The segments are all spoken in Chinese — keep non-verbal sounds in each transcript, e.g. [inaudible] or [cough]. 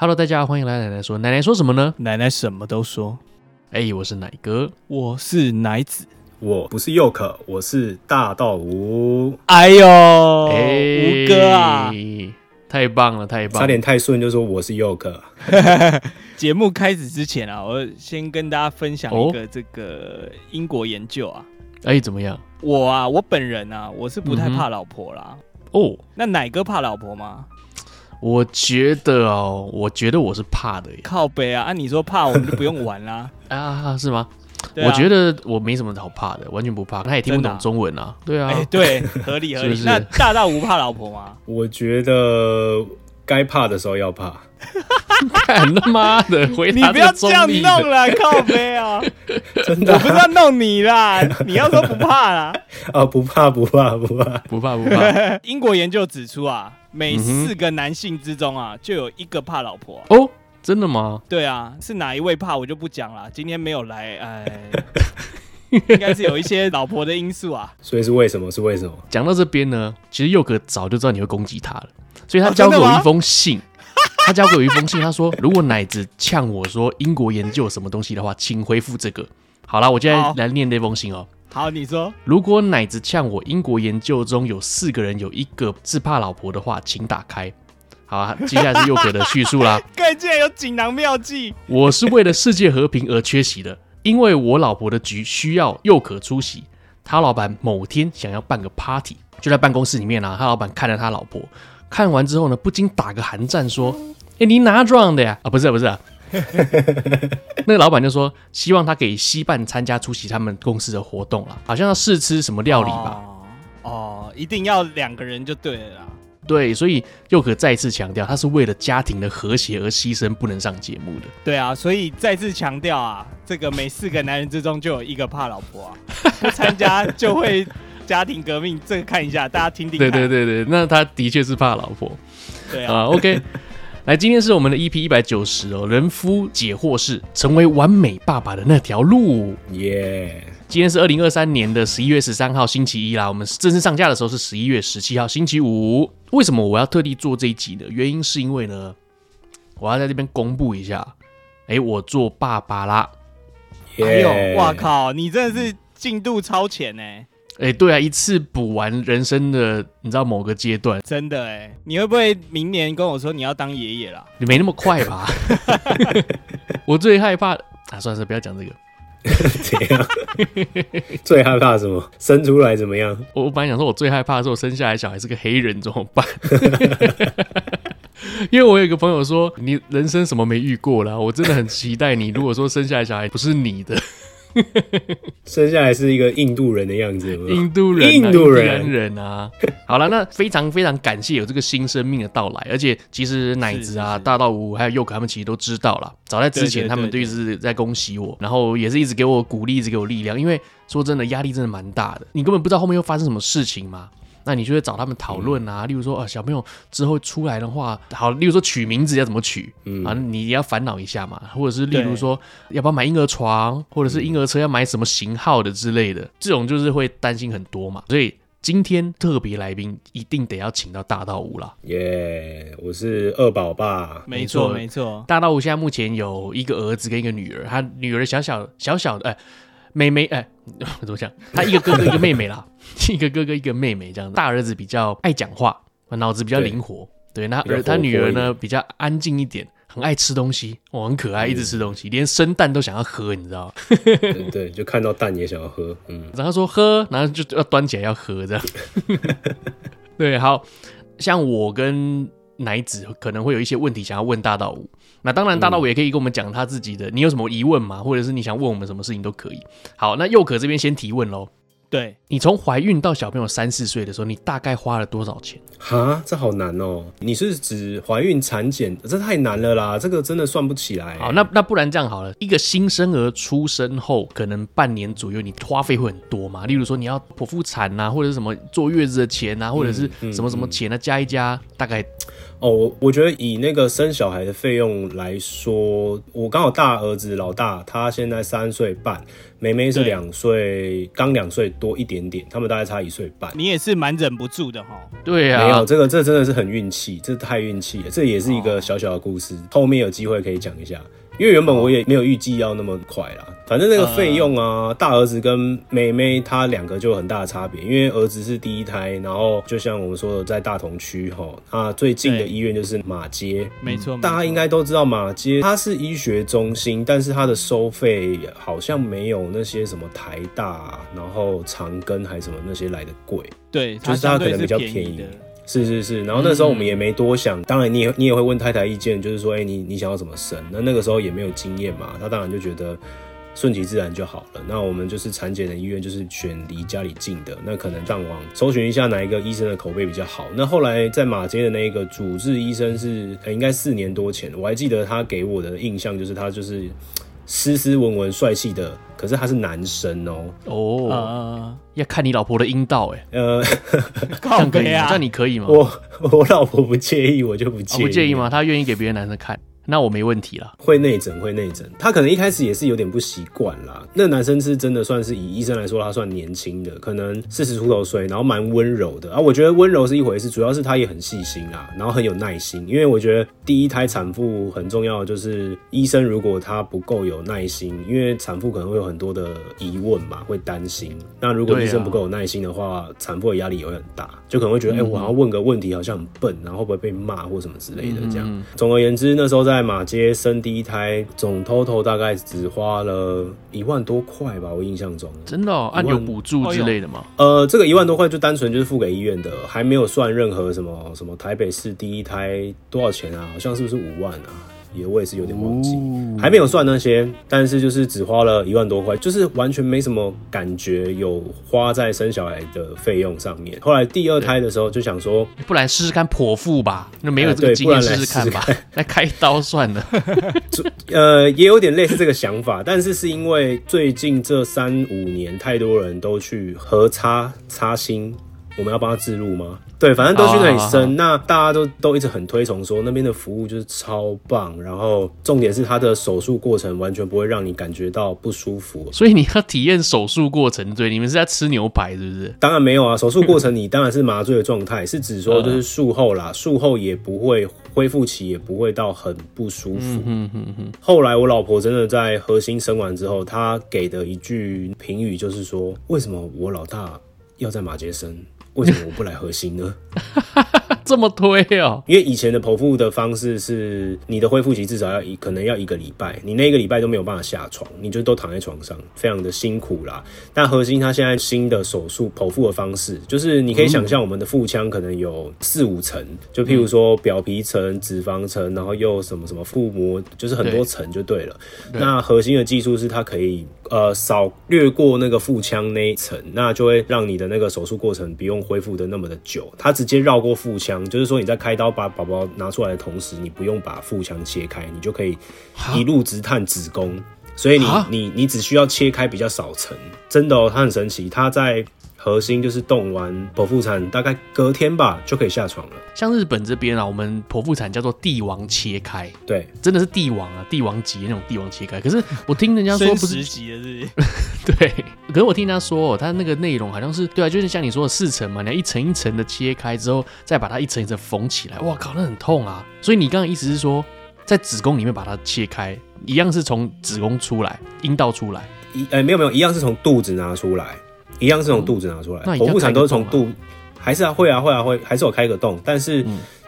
Hello，大家好，欢迎来奶奶说。奶奶说什么呢？奶奶什么都说。哎、欸，我是奶哥，我是奶子，我不是佑可，我是大道吴。哎呦，吴、欸、哥啊，太棒了，太棒了，差点太顺就说我是佑可。[laughs] 节目开始之前啊，我先跟大家分享一个这个英国研究啊。哎、欸，怎么样？我啊，我本人啊，我是不太怕老婆啦。嗯、哦，那奶哥怕老婆吗？我觉得哦，我觉得我是怕的耶。靠背啊！按、啊、你说怕，我们就不用玩啦。[laughs] 啊，是吗、啊？我觉得我没什么好怕的，完全不怕。他也听不懂中文啊。啊对啊，欸、对，合理合理。[laughs] 是是那大道吴怕老婆吗？我觉得该怕的时候要怕。干他妈的，回答你不要这样弄了，[laughs] 靠背啊！真的、啊，我不是要弄你啦，你要说不怕啦。啊，不怕不怕不怕不怕不怕。英国研究指出啊。每四个男性之中啊，就有一个怕老婆、啊、哦，真的吗？对啊，是哪一位怕我就不讲了。今天没有来，哎，[laughs] 应该是有一些老婆的因素啊。所以是为什么？是为什么？讲到这边呢，其实佑哥早就知道你会攻击他了，所以他交给我一封信，哦、[laughs] 他交给我一封信，他说如果奶子呛我说英国研究什么东西的话，请回复这个。好了，我现在来念那封信哦。好，你说，如果奶子呛我，英国研究中有四个人有一个自怕老婆的话，请打开。好啊，接下来是佑可的叙述啦。[laughs] 看，竟然有锦囊妙计。我是为了世界和平而缺席的，因为我老婆的局需要佑可出席。他老板某天想要办个 party，就在办公室里面啊。他老板看了他老婆，看完之后呢，不禁打个寒战，说：“哎、欸，你哪装的呀？啊，不是，不是啊。” [laughs] 那个老板就说，希望他可以携伴参加出席他们公司的活动了，好像要试吃什么料理吧？哦，哦，一定要两个人就对了啦。对，所以又可再次强调，他是为了家庭的和谐而牺牲不能上节目的。对啊，所以再次强调啊，这个每四个男人之中就有一个怕老婆啊，[laughs] 不参加就会家庭革命。这个看一下，大家听听。对对对对，那他的确是怕老婆。对啊，uh, OK。来，今天是我们的 EP 一百九十哦，人夫解惑室，成为完美爸爸的那条路，耶！今天是二零二三年的十一月十三号星期一啦，我们正式上架的时候是十一月十七号星期五。为什么我要特地做这一集呢？原因是因为呢，我要在这边公布一下，哎，我做爸爸啦！哎呦，哇靠，你真的是进度超前呢！哎、欸，对啊，一次补完人生的，你知道某个阶段，真的哎，你会不会明年跟我说你要当爷爷啦？[laughs] 你没那么快吧？[laughs] 我最害怕啊，算了，不要讲这个。[laughs] 怎样？最害怕什么？生出来怎么样？我我本来想说，我最害怕的是我生下来小孩是个黑人怎么办？因为我有一个朋友说，你人生什么没遇过啦，我真的很期待你。如果说生下来小孩不是你的。[laughs] 生下来是一个印度人的样子有有？印度人、啊，印度人，人啊！好了，那非常非常感谢有这个新生命的到来，而且其实奶子啊、大道五还有佑可他们其实都知道了。早在之前，他们都一直在恭喜我，然后也是一直给我鼓励，一直给我力量。因为说真的，压力真的蛮大的，你根本不知道后面又发生什么事情嘛。那你就会找他们讨论啊，例如说啊，小朋友之后出来的话，好，例如说取名字要怎么取，嗯啊，你也要烦恼一下嘛，或者是例如说要不要买婴儿床，或者是婴儿车要买什么型号的之类的，这种就是会担心很多嘛。所以今天特别来宾一定得要请到大道吴啦。耶，我是二宝爸，没错没错。大道吴现在目前有一个儿子跟一个女儿，他女儿小小小小的，哎。妹妹，哎、欸，[laughs] 怎么讲？他一个哥哥，一个妹妹啦，[laughs] 一个哥哥，一个妹妹这样子。大儿子比较爱讲话，脑子比较灵活。对，那儿他女儿呢，比较安静一点，很爱吃东西，哦，很可爱，一直吃东西，连生蛋都想要喝，你知道吗？对，对，就看到蛋也想要喝。嗯，然后说喝，然后就要端起来要喝这样。[laughs] 对，好像我跟奶子可能会有一些问题想要问大道五。那当然，大道五也可以跟我们讲他自己的。你有什么疑问吗？或者是你想问我们什么事情都可以。好，那佑可这边先提问喽。对，你从怀孕到小朋友三四岁的时候，你大概花了多少钱？哈，这好难哦。你是指怀孕、产检？这太难了啦，这个真的算不起来。好，那那不然这样好了，一个新生儿出生后，可能半年左右，你花费会很多嘛？例如说你要剖腹产啊，或者是什么坐月子的钱啊，或者是什么什么钱啊，加一加，大概。哦，我我觉得以那个生小孩的费用来说，我刚好大儿子老大他现在三岁半，妹妹是两岁，刚两岁多一点点，他们大概差一岁半。你也是蛮忍不住的哈。对啊，没有这个，这真的是很运气，这太运气了。这也是一个小小的故事，后面有机会可以讲一下。因为原本我也没有预计要那么快啦，反正那个费用啊，大儿子跟妹妹他两个就有很大的差别。因为儿子是第一胎，然后就像我们说的，在大同区哈，啊最近的医院就是马街，没错，大家应该都知道马街，它是医学中心，但是它的收费好像没有那些什么台大，然后长庚还是什么那些来的贵，对，就是它可能比较便宜。是是是，然后那时候我们也没多想，嗯、当然你也你也会问太太意见，就是说，哎、欸，你你想要怎么生？那那个时候也没有经验嘛，他当然就觉得顺其自然就好了。那我们就是产检的医院，就是选离家里近的，那可能上网搜寻一下哪一个医生的口碑比较好。那后来在马街的那个主治医生是，欸、应该四年多前，我还记得他给我的印象就是他就是斯斯文文帅气的。可是他是男生哦、喔，哦，呃、要看你老婆的阴道哎，呃，[laughs] 这样可以吗？这样你可以吗？我 [laughs] 我老婆不介意，我就不介意，哦、不介意吗？她愿意给别的男生看。那我没问题了，会内诊会内诊，他可能一开始也是有点不习惯啦。那男生是真的算是以医生来说，他算年轻的，可能四十出头岁，然后蛮温柔的啊。我觉得温柔是一回事，主要是他也很细心啦，然后很有耐心。因为我觉得第一胎产妇很重要，就是医生如果他不够有耐心，因为产妇可能会有很多的疑问嘛，会担心。那如果医生不够有耐心的话，啊、产妇的压力也会很大，就可能会觉得，哎、嗯欸，我要问个问题好像很笨，然后会不会被骂或什么之类的这样。嗯、总而言之，那时候在。在马街生第一胎，总 total 大概只花了一万多块吧，我印象中。真的、哦？按有补助之类的吗？呃，这个一万多块就单纯就是付给医院的，还没有算任何什么什么台北市第一胎多少钱啊？好像是不是五万啊？也我也是有点忘记，哦、还没有算那些，但是就是只花了一万多块，就是完全没什么感觉有花在生小孩的费用上面。后来第二胎的时候就想说，不然试试看剖腹吧，那没有这个经验试试看吧，来 [laughs] 开刀算了。[laughs] 呃，也有点类似这个想法，但是是因为最近这三五年太多人都去核插插心。我们要帮他置入吗？对，反正都去那里生。Oh, 那大家都都一直很推崇说那边的服务就是超棒，然后重点是他的手术过程完全不会让你感觉到不舒服。所以你要体验手术过程，对？你们是在吃牛排是不是？当然没有啊，手术过程你当然是麻醉的状态，是指说就是术后啦，[laughs] 术后也不会恢复期，也不会到很不舒服。嗯嗯嗯。后来我老婆真的在核心生完之后，她给的一句评语就是说：为什么我老大要在马街生？为什么我不来核心呢？[laughs] 这么推哦？因为以前的剖腹的方式是，你的恢复期至少要一，可能要一个礼拜，你那一个礼拜都没有办法下床，你就都躺在床上，非常的辛苦啦。但核心它现在新的手术剖腹的方式，就是你可以想象我们的腹腔可能有四五层，就譬如说表皮层、脂肪层，然后又什么什么腹膜，就是很多层就对了。对那核心的技术是它可以呃少略过那个腹腔那一层，那就会让你的那个手术过程不用恢复的那么的久，它直接绕过腹腔。就是说你在开刀把宝宝拿出来的同时，你不用把腹腔切开，你就可以一路直探子宫。所以你你你只需要切开比较少层，真的哦，它很神奇。它在禾馨就是动完剖腹产，大概隔天吧就可以下床了。像日本这边啊，我们剖腹产叫做帝王切开，对，真的是帝王啊，帝王级那种帝王切开。可是我听人家说不是级的是，[laughs] 对。可是我听他说，他那个内容好像是对啊，就是像你说的四层嘛，你要一层一层的切开之后，再把它一层一层缝起来。哇靠，那很痛啊！所以你刚刚意思是说，在子宫里面把它切开，一样是从子宫出来，阴道出来，一哎、欸、没有没有，一样是从肚子拿出来，一样是从肚子拿出来。剖腹产都是从肚，还是啊会啊会啊会，还是有开个洞，但是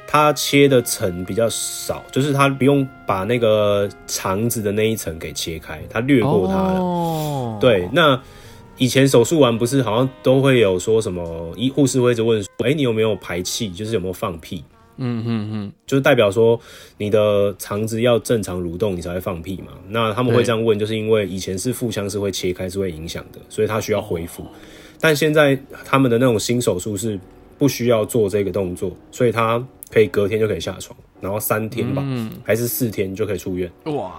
它切的层比较少，就是它不用把那个肠子的那一层给切开，它略过它了。哦，对，那。以前手术完不是好像都会有说什么医护士会一直问说，哎、欸，你有没有排气？就是有没有放屁？嗯嗯嗯，就是代表说你的肠子要正常蠕动，你才会放屁嘛。那他们会这样问，就是因为以前是腹腔是会切开，是会影响的，所以它需要恢复。但现在他们的那种新手术是不需要做这个动作，所以他可以隔天就可以下床，然后三天吧，还是四天就可以出院。哇！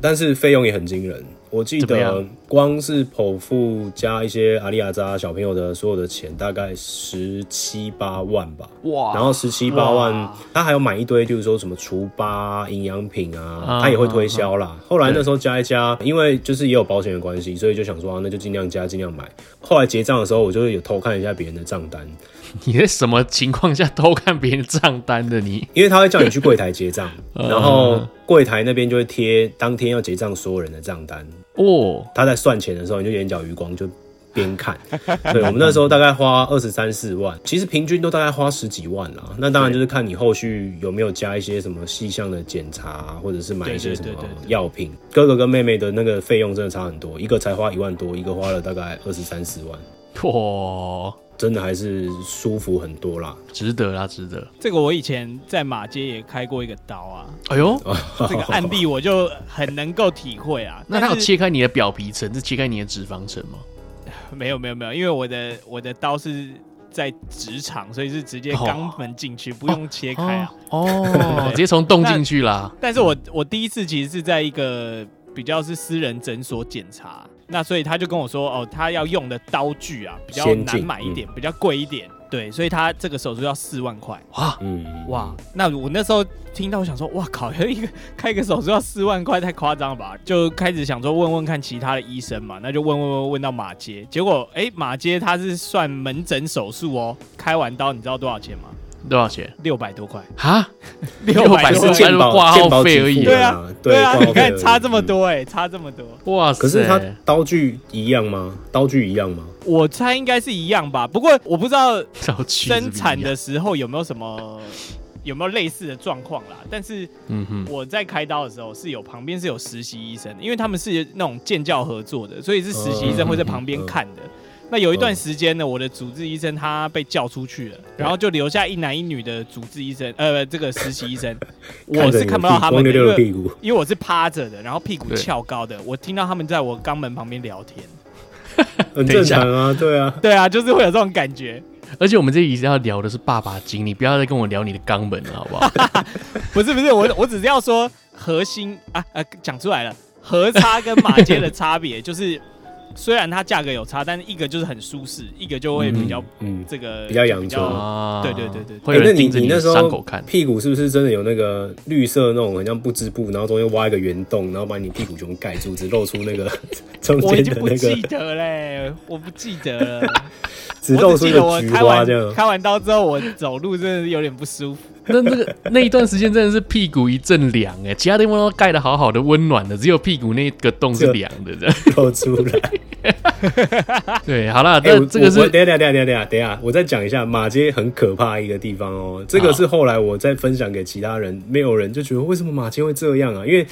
但是费用也很惊人。我记得光是剖腹加一些阿里亚扎小朋友的所有的钱，大概十七八万吧。哇！然后十七八万，他还有买一堆，就是说什么除疤、营养品啊，他也会推销啦。后来那时候加一加，因为就是也有保险的关系，所以就想说啊，那就尽量加，尽量买。后来结账的时候，我就有偷看一下别人的账单。[laughs] 你在什么情况下偷看别人账单的？你因为他会叫你去柜台结账，[laughs] 然后柜台那边就会贴当天要结账所有人的账单。哦，他在算钱的时候，你就眼角余光就边看。[laughs] 对，我们那时候大概花二十三四万，其实平均都大概花十几万啦。那当然就是看你后续有没有加一些什么细项的检查，或者是买一些什么药品。哥哥跟妹妹的那个费用真的差很多，一个才花一万多，一个花了大概二十三四万。哇！真的还是舒服很多啦，值得啦，值得。这个我以前在马街也开过一个刀啊，哎呦，[laughs] 这个案例我就很能够体会啊。[laughs] 那它有切开你的表皮层，是切开你的脂肪层吗？[laughs] 没有没有没有，因为我的我的刀是在直肠，所以是直接肛门进去，不用切开啊。哦，直接从洞进去啦。但是我我第一次其实是在一个比较是私人诊所检查。那所以他就跟我说，哦，他要用的刀具啊比较难买一点，嗯、比较贵一点，对，所以他这个手术要四万块。哇，嗯，哇，那我那时候听到我想说，哇靠，一个开一个手术要四万块，太夸张了吧？就开始想说问问看其他的医生嘛，那就问问问问到马街，结果哎、欸，马街他是算门诊手术哦，开完刀你知道多少钱吗？多少钱？六百多块哈，[laughs] 六百是健保挂号费而已。对啊，对啊，你看差这么多哎，差这么多。哇，可是它刀具一样吗？刀具一样吗？我猜应该是一样吧。不过我不知道生产的时候有没有什么有没有类似的状况啦。但是，嗯哼，我在开刀的时候是有旁边是有实习医生，因为他们是那种建教合作的，所以是实习医生会在旁边看的。那有一段时间呢，我的主治医生他被叫出去了，然后就留下一男一女的主治医生，呃，这个实习医生，[laughs] 我是看不到他们的，因为因为我是趴着的，然后屁股翘高的，我听到他们在我肛门旁边聊天，[laughs] 很正常啊，对啊，对啊，就是会有这种感觉。而且我们这一直要聊的是爸爸经，你不要再跟我聊你的肛门了，好不好？[laughs] 不是不是，我我只是要说核心啊啊，讲出来了，核差跟马街的差别就是。虽然它价格有差，但是一个就是很舒适，一个就会比较嗯这个比较阳春啊。对对对对。会有人盯着你的伤口看。屁股是不是真的有那个绿色那种很像不织布，然后中间挖一个圆洞，然后把你屁股全部盖住，只露出那个 [laughs] 中间的那个。我已经不记得嘞，我不记得了。[laughs] [laughs] 只露出一个菊花这样。开完刀之后，我走路真的是有点不舒服。[laughs] 那那个那一段时间真的是屁股一阵凉哎，其他地方都盖得好好的温暖的，只有屁股那个洞是凉的，这样 [laughs] 露出来。[laughs] 对，好了，这这个是等下等下等下等下等下，我再讲一下马街很可怕一个地方哦。这个是后来我再分享给其他人，没有人就觉得为什么马街会这样啊？因为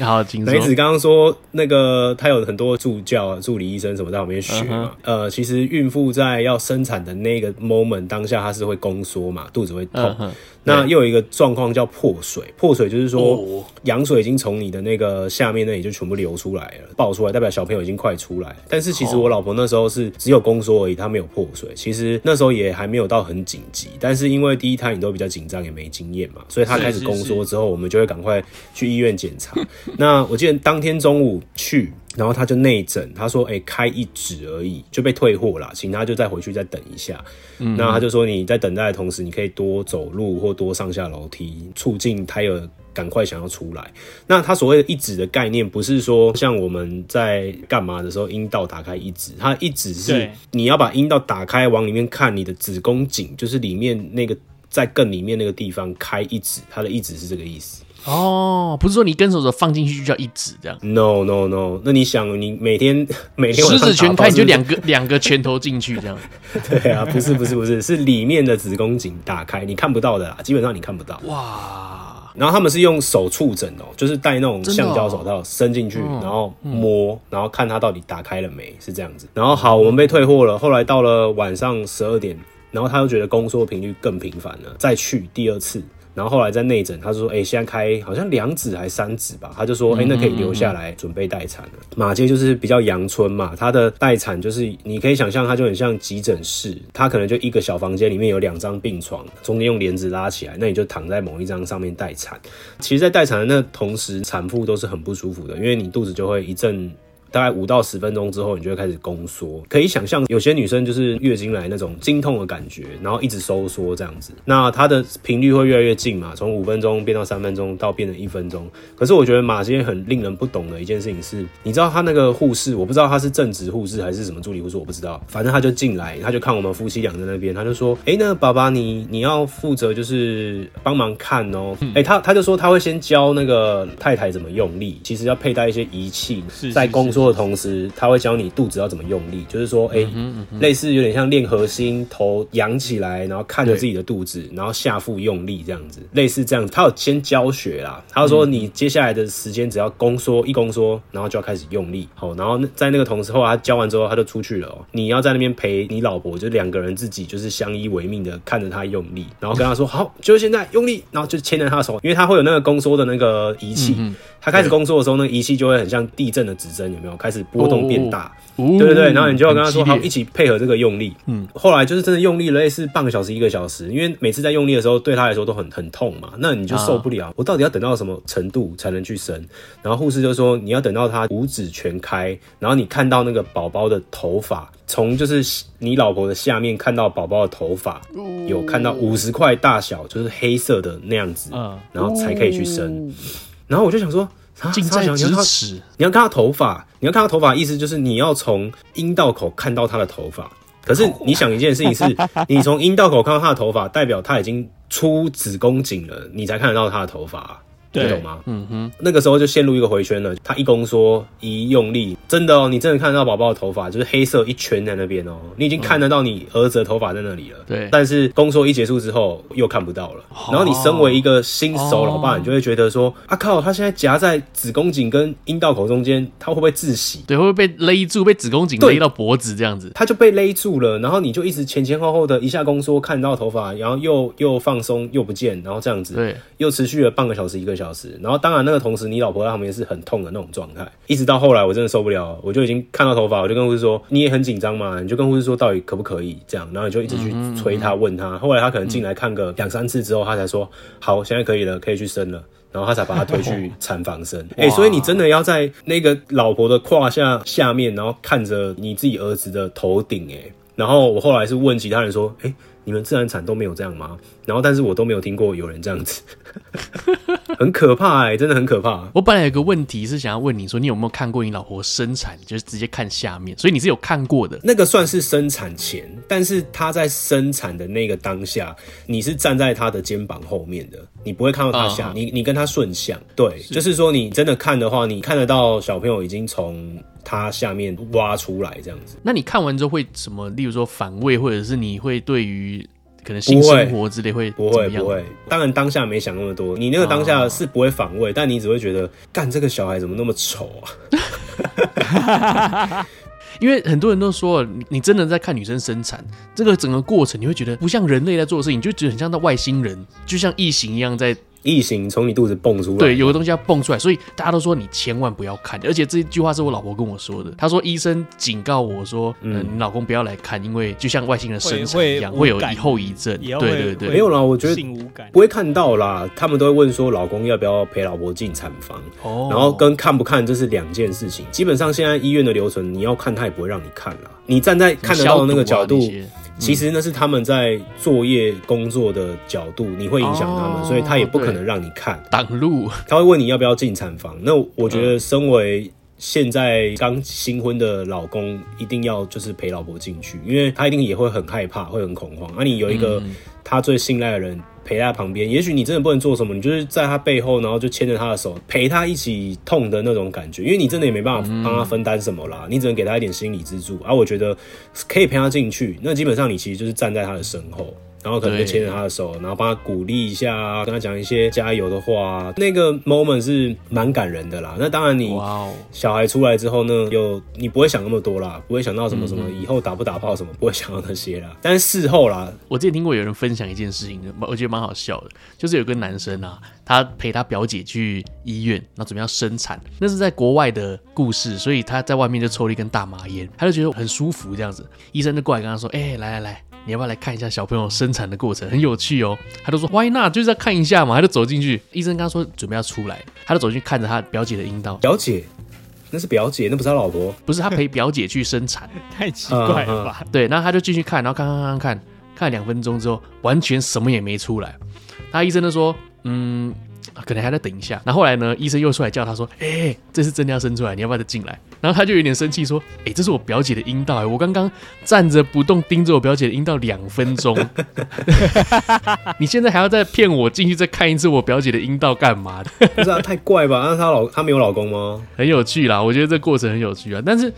梅子刚刚说那个他有很多助教、助理医生什么在旁边学嘛。呃，其实孕妇在要生产的那个 moment 当下，她是会宫缩嘛，肚子会痛。那又有一个状况叫破水，破水就是说羊水已经从你的那个下面那里就全部流出来了，爆出来代表小朋友已经快出来。但是其实我老婆那时候是只有宫缩而已，她没有破水。其实那时候也还没有到很紧急，但是因为第一胎你都比较紧张，也没经验嘛，所以她开始宫缩之后，我们就会赶快去医院检查。[laughs] 那我记得当天中午去。然后他就内诊，他说：“哎、欸，开一指而已，就被退货了，请他就再回去再等一下。嗯”那他就说：“你在等待的同时，你可以多走路或多上下楼梯，促进胎儿赶快想要出来。”那他所谓的一指的概念，不是说像我们在干嘛的时候阴道打开一指，他一指是你要把阴道打开往里面看，你的子宫颈就是里面那个在更里面那个地方开一指，他的一指是这个意思。哦，不是说你跟手手放进去就叫一指这样？No No No，那你想你每天 [laughs] 每天十指全开，你就两个 [laughs] 两个拳头进去这样？[laughs] 对啊，不是不是不是，是里面的子宫颈打开，你看不到的啦，基本上你看不到。哇！然后他们是用手触诊哦，就是戴那种橡胶手套伸进去，哦、然后摸，然后看它到底打开了没，是这样子。然后好，我们被退货了。后来到了晚上十二点，然后他又觉得宫缩频率更频繁了，再去第二次。然后后来在内诊，他说：“哎、欸，现在开好像两指还三指吧？”他就说：“哎、欸，那可以留下来准备待产了。”马街就是比较阳春嘛，他的待产就是你可以想象，它就很像急诊室，它可能就一个小房间里面有两张病床，中间用帘子拉起来，那你就躺在某一张上面待产。其实，在待产的那同时，产妇都是很不舒服的，因为你肚子就会一阵。大概五到十分钟之后，你就会开始宫缩。可以想象，有些女生就是月经来那种经痛的感觉，然后一直收缩这样子。那它的频率会越来越近嘛，从五分钟变到三分钟，到变成一分钟。可是我觉得马偕很令人不懂的一件事情是，你知道他那个护士，我不知道他是正职护士还是什么助理护士，我不知道。反正他就进来，他就看我们夫妻俩在那边，他就说：“哎、欸，那爸爸你你要负责就是帮忙看哦、喔。嗯”哎、欸，他他就说他会先教那个太太怎么用力，其实要佩戴一些仪器，在宫缩的同时，他会教你肚子要怎么用力，就是说，哎、欸，嗯嗯、类似有点像练核心，头仰起来，然后看着自己的肚子，然后下腹用力这样子，类似这样子。他有先教学啦，他说你接下来的时间只要宫缩一宫缩，然后就要开始用力，好，然后在那个同时后，他教完之后他就出去了、喔，你要在那边陪你老婆，就两个人自己就是相依为命的看着他用力，然后跟他说好，就是现在用力，然后就牵着他的手，因为他会有那个宫缩的那个仪器。嗯他开始工作的时候，那个仪器就会很像地震的指针，有没有？开始波动变大，哦、对对对。然后你就要跟他说，好，一起配合这个用力。嗯。后来就是真的用力了，类似半个小时、一个小时，因为每次在用力的时候，对他来说都很很痛嘛。那你就受不了。啊、我到底要等到什么程度才能去生？然后护士就说，你要等到他五指全开，然后你看到那个宝宝的头发，从就是你老婆的下面看到宝宝的头发，有看到五十块大小，就是黑色的那样子，然后才可以去生。然后我就想说，近在咫尺，你要看他头发，你要看他头发，意思就是你要从阴道口看到他的头发。可是你想一件事情是，[laughs] 你从阴道口看到他的头发，代表他已经出子宫颈了，你才看得到他的头发。你，懂吗？嗯哼，那个时候就陷入一个回圈了。他一宫缩一用力，真的哦，你真的看得到宝宝的头发，就是黑色一圈在那边哦。你已经看得到你儿子的头发在那里了。对，但是宫缩一结束之后又看不到了。然后你身为一个新手老爸，你就会觉得说：啊靠，他现在夹在子宫颈跟阴道口中间，他会不会窒息？对，会不会被勒住？被子宫颈勒到脖子这样子？他就被勒住了。然后你就一直前前后后的一下宫缩看到头发，然后又又放松又不见，然后这样子，对，又持续了半个小时一个小时。然后当然。那个同时，你老婆在旁边是很痛的那种状态，一直到后来我真的受不了，我就已经看到头发，我就跟护士说：“你也很紧张嘛？”你就跟护士说：“到底可不可以这样？”然后你就一直去催他，问他。后来他可能进来看个两三次之后，他才说：“好，现在可以了，可以去生了。”然后他才把他推去 [laughs] 产房生。哎、欸，所以你真的要在那个老婆的胯下下面，然后看着你自己儿子的头顶。哎，然后我后来是问其他人说：“哎、欸，你们自然产都没有这样吗？”然后，但是我都没有听过有人这样子。[laughs] 很可怕哎、欸，真的很可怕。我本来有个问题是想要问你说，你有没有看过你老婆生产，就是直接看下面，所以你是有看过的。那个算是生产前，但是她在生产的那个当下，你是站在她的肩膀后面的，你不会看到她下，uh huh. 你你跟她顺向，对，是就是说你真的看的话，你看得到小朋友已经从她下面挖出来这样子。那你看完之后会什么？例如说反胃，或者是你会对于？可能性生活之类会不会不会？当然当下没想那么多，你那个当下是不会反胃，但你只会觉得，干这个小孩怎么那么丑啊？[laughs] 因为很多人都说，你真的在看女生生产这个整个过程，你会觉得不像人类在做的事情，你就觉得很像那外星人，就像异形一样在。异形从你肚子蹦出来，对，有个东西要蹦出来，所以大家都说你千万不要看。而且这句话是我老婆跟我说的，她说医生警告我说，嗯，你老公不要来看，因为就像外星人生产一样，会有后遗症。对对对，没有啦，我觉得不会看到啦。他们都会问说，老公要不要陪老婆进产房？哦，然后跟看不看这是两件事情。基本上现在医院的流程，你要看他也不会让你看啦。你站在看得到的那个角度。其实那是他们在作业工作的角度，你会影响他们，所以他也不可能让你看挡路。他会问你要不要进产房。那我觉得，身为现在刚新婚的老公，一定要就是陪老婆进去，因为他一定也会很害怕，会很恐慌。而你有一个他最信赖的人。陪在旁边，也许你真的不能做什么，你就是在他背后，然后就牵着他的手，陪他一起痛的那种感觉。因为你真的也没办法帮他分担什么啦，你只能给他一点心理支柱。而、我觉得可以陪他进去，那基本上你其实就是站在他的身后。然后可能就牵着他的手，然后帮他鼓励一下，跟他讲一些加油的话。那个 moment 是蛮感人的啦。那当然，你小孩出来之后呢，又你不会想那么多啦，不会想到什么什么以后打不打炮什么，不会想到那些啦。但是事后啦，我之前听过有人分享一件事情，我觉得蛮好笑的，就是有个男生啊，他陪他表姐去医院，然后准备要生产，那是在国外的故事，所以他在外面就抽了一根大麻烟，他就觉得很舒服这样子。医生就过来跟他说：“哎、欸，来来来。”你要不要来看一下小朋友生产的过程，很有趣哦。他就说 Why not？就是要看一下嘛。他就走进去，医生刚说准备要出来，他就走进去看着他表姐的阴道。表姐，那是表姐，那不是他老婆，不是他陪表姐去生产，[laughs] 太奇怪了吧？[laughs] 对，然后他就进去看，然后看看看看看两分钟之后，完全什么也没出来。他医生就说，嗯。可能还在等一下，然后后来呢，医生又出来叫他说：“哎、欸，这是真的要生出来，你要不要再进来？”然后他就有点生气说：“哎、欸，这是我表姐的阴道，我刚刚站着不动盯着我表姐的阴道两分钟，[laughs] [laughs] 你现在还要再骗我进去再看一次我表姐的阴道干嘛的？不是啊，太怪吧？那她老她没有老公吗？很有趣啦，我觉得这过程很有趣啊，但是。”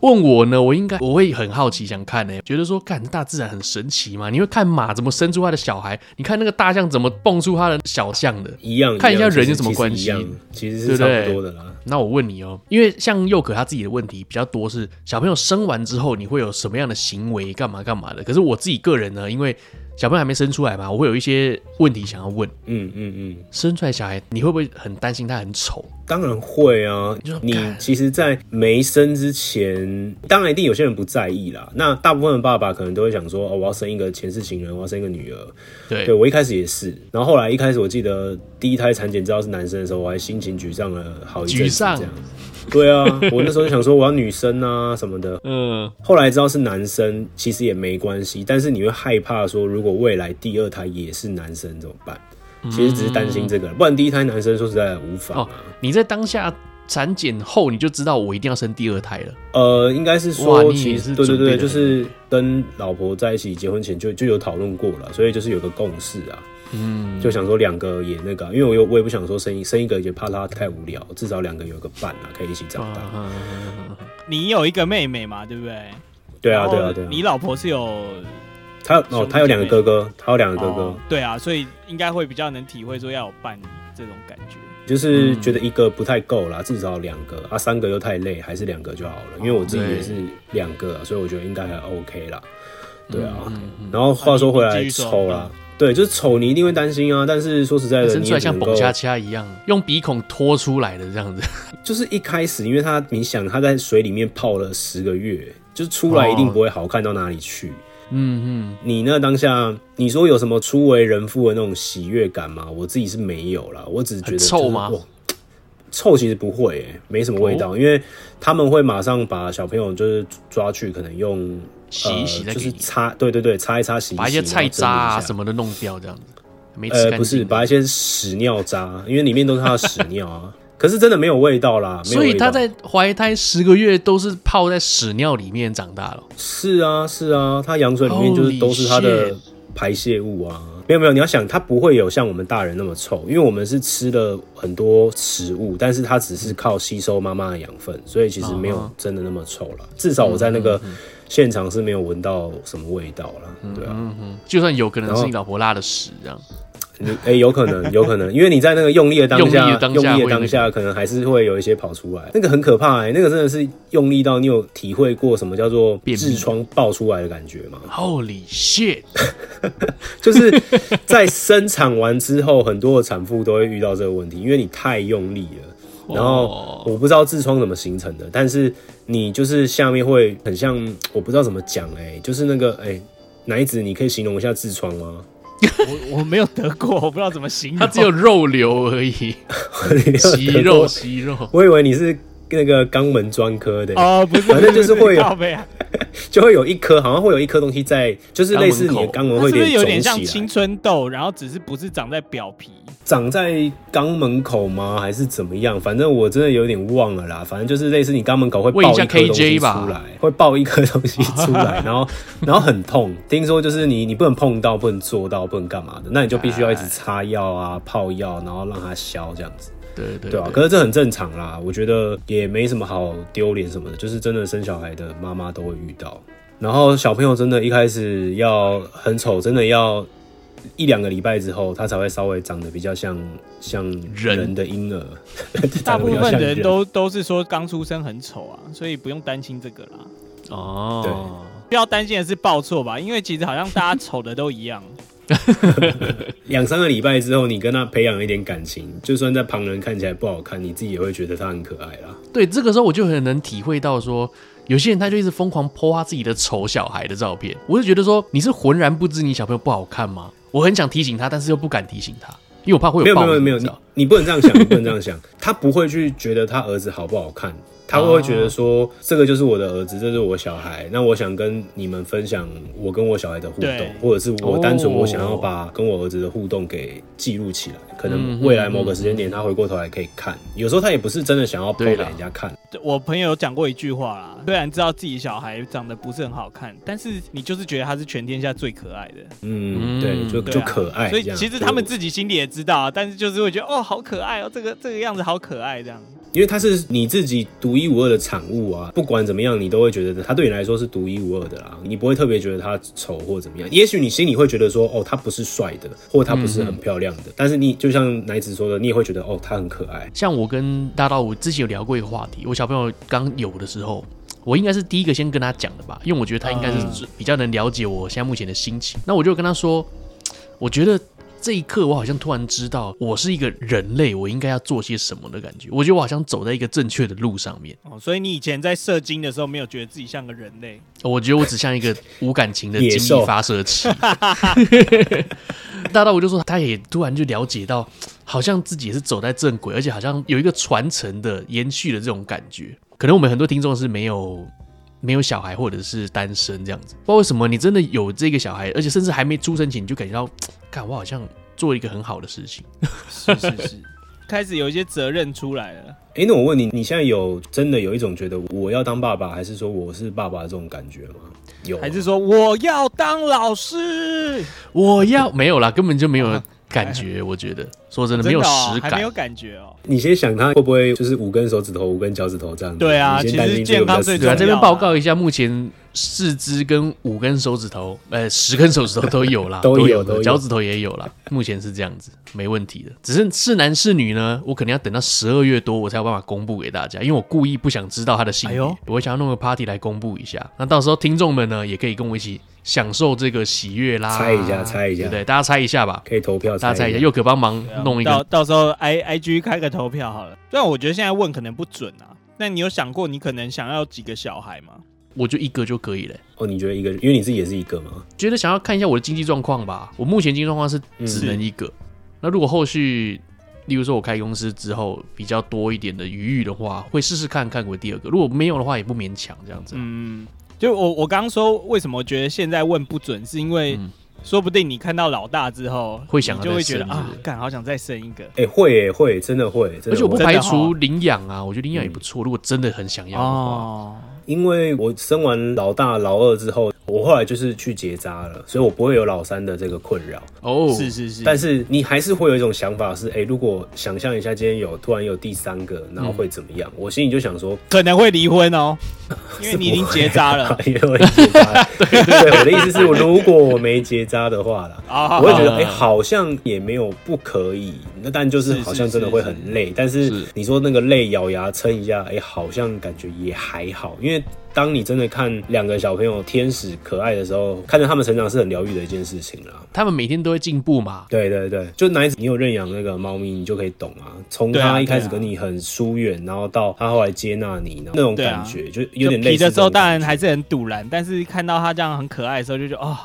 问我呢，我应该我会很好奇，想看呢、欸，觉得说，看大自然很神奇嘛。你会看马怎么生出它的小孩，你看那个大象怎么蹦出它的小象的，一样。看一下人有什么关系？其实，是差不多的啦。那我问你哦、喔，因为像佑可他自己的问题比较多，是小朋友生完之后你会有什么样的行为，干嘛干嘛的。可是我自己个人呢，因为小朋友还没生出来嘛，我会有一些问题想要问。嗯嗯嗯，生出来小孩，你会不会很担心他很丑？当然会啊！你其实，在没生之前，当然一定有些人不在意啦。那大部分的爸爸可能都会想说：“哦，我要生一个前世情人，我要生一个女儿。”对，对我一开始也是。然后后来一开始，我记得第一胎产检知道是男生的时候，我还心情沮丧了好一阵子。这样，对啊，[laughs] 我那时候就想说我要女生啊什么的。嗯。后来知道是男生，其实也没关系，但是你会害怕说，如果未来第二胎也是男生怎么办？其实只是担心这个，不然第一胎男生说实在无法、啊。哦，你在当下产检后，你就知道我一定要生第二胎了。呃，应该是说，其实对对对，就是跟老婆在一起结婚前就就有讨论过了，所以就是有个共识啊。嗯，就想说两个也那个，因为我又我也不想说生一生一个也怕他太无聊，至少两个有个伴啊，可以一起长大。啊、你有一个妹妹嘛，对不对？对啊，对啊，对啊。你老婆是有。他有哦，他有两个哥哥，他有两个哥哥，对啊，所以应该会比较能体会说要有伴这种感觉，就是觉得一个不太够啦，至少两个啊，三个又太累，还是两个就好了。因为我自己也是两个，所以我觉得应该还 OK 啦。对啊，然后话说回来，抽啦，对，就是丑，你一定会担心啊。但是说实在的，生出来像蹦恰恰一样，用鼻孔拖出来的这样子，[laughs] 就是一开始，因为他你想他在水里面泡了十个月，就是出来一定不会好看到哪里去。嗯嗯，你那当下你说有什么初为人父的那种喜悦感吗？我自己是没有啦，我只是觉得、就是、臭吗？臭其实不会、欸，没什么味道，哦、因为他们会马上把小朋友就是抓去，可能用洗一洗、呃，就是擦，对对对，擦一擦洗一洗，把一些菜渣啊什么的弄掉，这样子。没呃，不是，把一些屎尿渣，因为里面都是它的屎尿啊。[laughs] 可是真的没有味道啦，所以他在怀胎十个月都是泡在屎尿里面长大了。是啊，是啊，他羊水里面就是都是他的排泄物啊。没有没有，你要想，它不会有像我们大人那么臭，因为我们是吃了很多食物，但是它只是靠吸收妈妈的养分，所以其实没有真的那么臭了。至少我在那个现场是没有闻到什么味道了。对啊，就算有可能是你老婆拉的屎这样。你哎、[laughs] 欸，有可能，有可能，因为你在那个用力的当下，用力的当下，可能还是会有一些跑出来，那个很可怕哎、欸，那个真的是用力到你有体会过什么叫做痔疮爆出来的感觉吗？Holy shit！[laughs] 就是在生产完之后，很多的产妇都会遇到这个问题，因为你太用力了，然后我不知道痔疮怎么形成的，但是你就是下面会很像，我不知道怎么讲哎，就是那个哎，奶子，你可以形容一下痔疮吗？我 [laughs] 我没有得过，我不知道怎么形容。它只有肉瘤而已，[laughs] 息肉息肉。我以为你是那个肛门专科的哦，不是，反正就是会有，[laughs] 就会有一颗，好像会有一颗东西在，就是类似你的肛门会有点肿起来，是是有点像青春痘？然后只是不是长在表皮。长在肛门口吗？还是怎么样？反正我真的有点忘了啦。反正就是类似你肛门口会爆一颗东西出来，[laughs] 会爆一颗东西出来，[laughs] 然后然后很痛。听说就是你你不能碰到，不能做到，不能干嘛的，那你就必须要一直擦药啊、泡药，然后让它消这样子。对对对，啊，可是这很正常啦，我觉得也没什么好丢脸什么的，就是真的生小孩的妈妈都会遇到。然后小朋友真的一开始要很丑，真的要。一两个礼拜之后，他才会稍微长得比较像像人的婴儿。[laughs] 大部分的人都都是说刚出生很丑啊，所以不用担心这个啦。哦，对，不要担心的是报错吧，因为其实好像大家丑的都一样。[laughs] [laughs] 两三个礼拜之后，你跟他培养一点感情，就算在旁人看起来不好看，你自己也会觉得他很可爱啦。对，这个时候我就很能体会到说，有些人他就一直疯狂 po 他自己的丑小孩的照片，我就觉得说，你是浑然不知你小朋友不好看吗？我很想提醒他，但是又不敢提醒他，因为我怕会有。没有没有没有，你你不能这样想，你不能这样想。他不会去觉得他儿子好不好看，他会觉得说，这个就是我的儿子，这是我小孩。那我想跟你们分享我跟我小孩的互动，或者是我单纯我想要把跟我儿子的互动给记录起来。可能未来某个时间点，他回过头来可以看。有时候他也不是真的想要拍给人家看。我朋友有讲过一句话啦，虽然知道自己小孩长得不是很好看，但是你就是觉得他是全天下最可爱的。嗯，对，就就可爱。所以其实他们自己心里也知道，但是就是会觉得哦，好可爱哦，这个这个样子好可爱这样。因为它是你自己独一无二的产物啊，不管怎么样，你都会觉得他对你来说是独一无二的啦。你不会特别觉得他丑或怎么样。也许你心里会觉得说，哦，他不是帅的，或他不是很漂亮的。嗯、但是你就像奶子说的，你也会觉得，哦，他很可爱。像我跟大道，我之前有聊过一个话题，我小朋友刚有的时候，我应该是第一个先跟他讲的吧，因为我觉得他应该是比较能了解我现在目前的心情。嗯、那我就跟他说，我觉得。这一刻，我好像突然知道，我是一个人类，我应该要做些什么的感觉。我觉得我好像走在一个正确的路上面。哦，所以你以前在射精的时候，没有觉得自己像个人类？我觉得我只像一个无感情的精力发射器。[laughs] 大道我就说，他也突然就了解到，好像自己也是走在正轨，而且好像有一个传承的、延续的这种感觉。可能我们很多听众是没有。没有小孩或者是单身这样子，不知道为什么你真的有这个小孩，而且甚至还没出生前你就感觉到，[tsk] 看我好像做一个很好的事情，是是是，[laughs] 开始有一些责任出来了。哎，那我问你，你现在有真的有一种觉得我要当爸爸，还是说我是爸爸的这种感觉吗？有，还是说我要当老师？我要没有啦，根本就没有。[laughs] 感觉我觉得说真的没有实感，还没有感觉哦。你先想他会不会就是五根手指头、五根脚趾头这样子？对啊，其实健康最重要。这边报告一下，目前四肢跟五根手指头，呃，十根手指头都有啦，[laughs] 都有的，脚趾头也有啦。目前是这样子，没问题的。只是是男是女呢，我可能要等到十二月多，我才有办法公布给大家，因为我故意不想知道他的性别，我想要弄个 party 来公布一下。那到时候听众们呢，也可以跟我一起。享受这个喜悦啦！猜一下，猜一下，对不对？大家猜一下吧，可以投票，大家猜一下，又可帮忙弄一个。到到时候 i i g 开个投票好了。虽然我觉得现在问可能不准啊，那你有想过你可能想要几个小孩吗？我就一个就可以了。哦，你觉得一个？因为你自己也是一个吗？觉得想要看一下我的经济状况吧。我目前经济状况是只能一个。嗯、那如果后续，例如说我开公司之后比较多一点的余裕的话，会试试看看过第二个。如果没有的话，也不勉强这样子。嗯。就我我刚刚说为什么我觉得现在问不准，是因为说不定你看到老大之后会想就会觉得啊，干好想再生一个。哎，会会真的会，而且我不排除领养啊，我觉得领养也不错。如果真的很想要的话，因为我生完老大老二之后。我后来就是去结扎了，所以我不会有老三的这个困扰。哦，是是是。但是你还是会有一种想法是，哎、欸，如果想象一下今天有突然有第三个，然后会怎么样？嗯、我心里就想说，可能会离婚哦，[laughs] 因为你已经结扎了。[laughs] 因为我结扎了。对 [laughs] 对对，我的意思是，如果我没结扎的话啦，我会觉得，哎、欸，好像也没有不可以。那但就是好像真的会很累。但是你说那个累，咬牙撑一下，哎、欸，好像感觉也还好，因为。当你真的看两个小朋友天使可爱的时候，看着他们成长是很疗愈的一件事情啦。他们每天都会进步嘛。对对对，就奶子，你有认养那个猫咪，你就可以懂啊。从他一开始跟你很疏远，然后到他后来接纳你，那种感觉就有点累。皮的时候当然还是很堵然，但是看到他这样很可爱的时候，就觉得哦。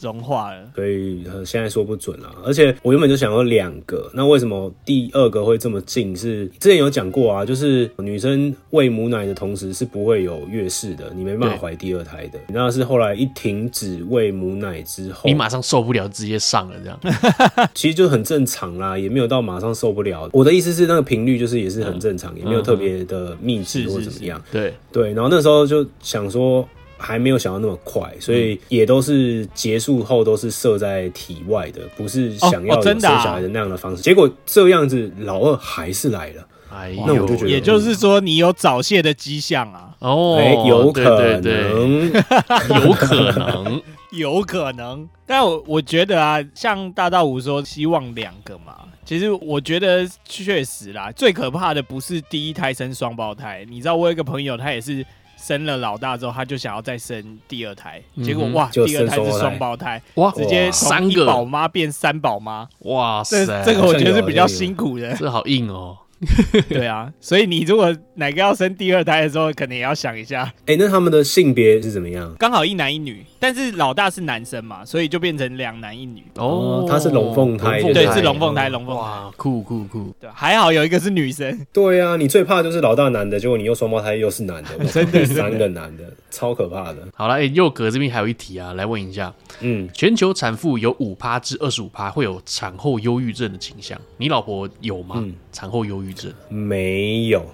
融化了，所以现在说不准了。而且我原本就想要两个，那为什么第二个会这么近？是之前有讲过啊，就是女生喂母奶的同时是不会有月事的，你没办法怀第二胎的。那是后来一停止喂母奶之后，你马上受不了，直接上了这样。[laughs] 其实就很正常啦，也没有到马上受不了。我的意思是那个频率就是也是很正常，嗯、也没有特别的密集或怎么样。对对，然后那时候就想说。还没有想到那么快，所以也都是结束后都是射在体外的，不是想要生小孩的那样的方式。结果这样子，老二还是来了。哎，那我就觉得，也就是说你有早泄的迹象啊。哦，有可能，[laughs] 有可能，有可能。但我我觉得啊，像大道五说希望两个嘛，其实我觉得确实啦。最可怕的不是第一胎生双胞胎，你知道，我有一个朋友，他也是。生了老大之后，他就想要再生第二胎，结果哇，第二胎是双胞胎，哇，直接三个。宝妈变三宝妈，哇塞，这这个我觉得是比较辛苦的，这好硬哦。[laughs] 对啊，所以你如果哪个要生第二胎的时候，可能也要想一下。哎、欸，那他们的性别是怎么样？刚好一男一女，但是老大是男生嘛，所以就变成两男一女。哦，他是龙凤胎，对，是龙凤胎，龙凤。哇，酷酷酷！对，还好有一个是女生。对啊，你最怕就是老大男的，结果你又双胞胎又是男的，[laughs] 真的三个男的，超可怕的。好了，哎、欸，佑哥这边还有一题啊，来问一下，嗯，全球产妇有五趴至二十五趴会有产后忧郁症的倾向，你老婆有吗？嗯产后忧郁症没有，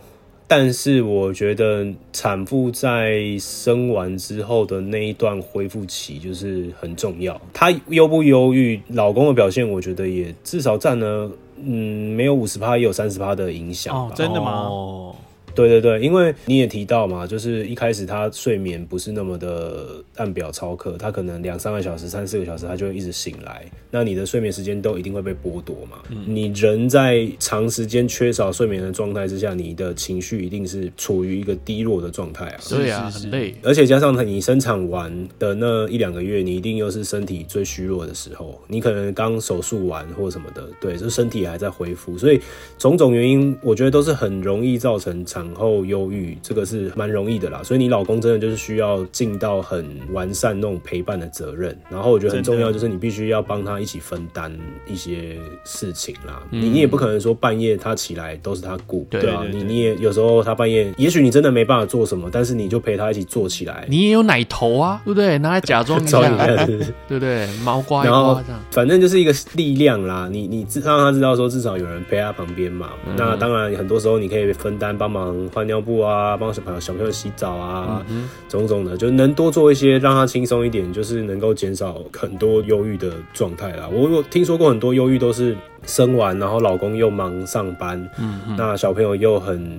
但是我觉得产妇在生完之后的那一段恢复期就是很重要。她忧不忧郁，老公的表现，我觉得也至少占了，嗯，没有五十趴也有三十趴的影响。哦，真的吗？哦对对对，因为你也提到嘛，就是一开始他睡眠不是那么的按表操课，他可能两三个小时、三四个小时，他就会一直醒来。那你的睡眠时间都一定会被剥夺嘛？嗯、你人在长时间缺少睡眠的状态之下，你的情绪一定是处于一个低落的状态啊。对啊，很累。而且加上他你生产完的那一两个月，你一定又是身体最虚弱的时候，你可能刚手术完或什么的，对，就身体还在恢复，所以种种原因，我觉得都是很容易造成产。产后忧郁这个是蛮容易的啦，所以你老公真的就是需要尽到很完善那种陪伴的责任，然后我觉得很重要就是你必须要帮他一起分担一些事情啦。你你也不可能说半夜他起来都是他顾，对啊，你你也有时候他半夜，也许你真的没办法做什么，但是你就陪他一起做起来。你也有奶头啊，对不对？拿来假装一下 [laughs] [laughs] 对不对？毛刮一刮这样，反正就是一个力量啦。你你让他知道说至少有人陪他旁边嘛。那当然很多时候你可以分担帮忙。换尿布啊，帮小朋友小朋友洗澡啊，嗯、种种的，就能多做一些，让他轻松一点，就是能够减少很多忧郁的状态啦。我有听说过很多忧郁都是生完，然后老公又忙上班，那小朋友又很。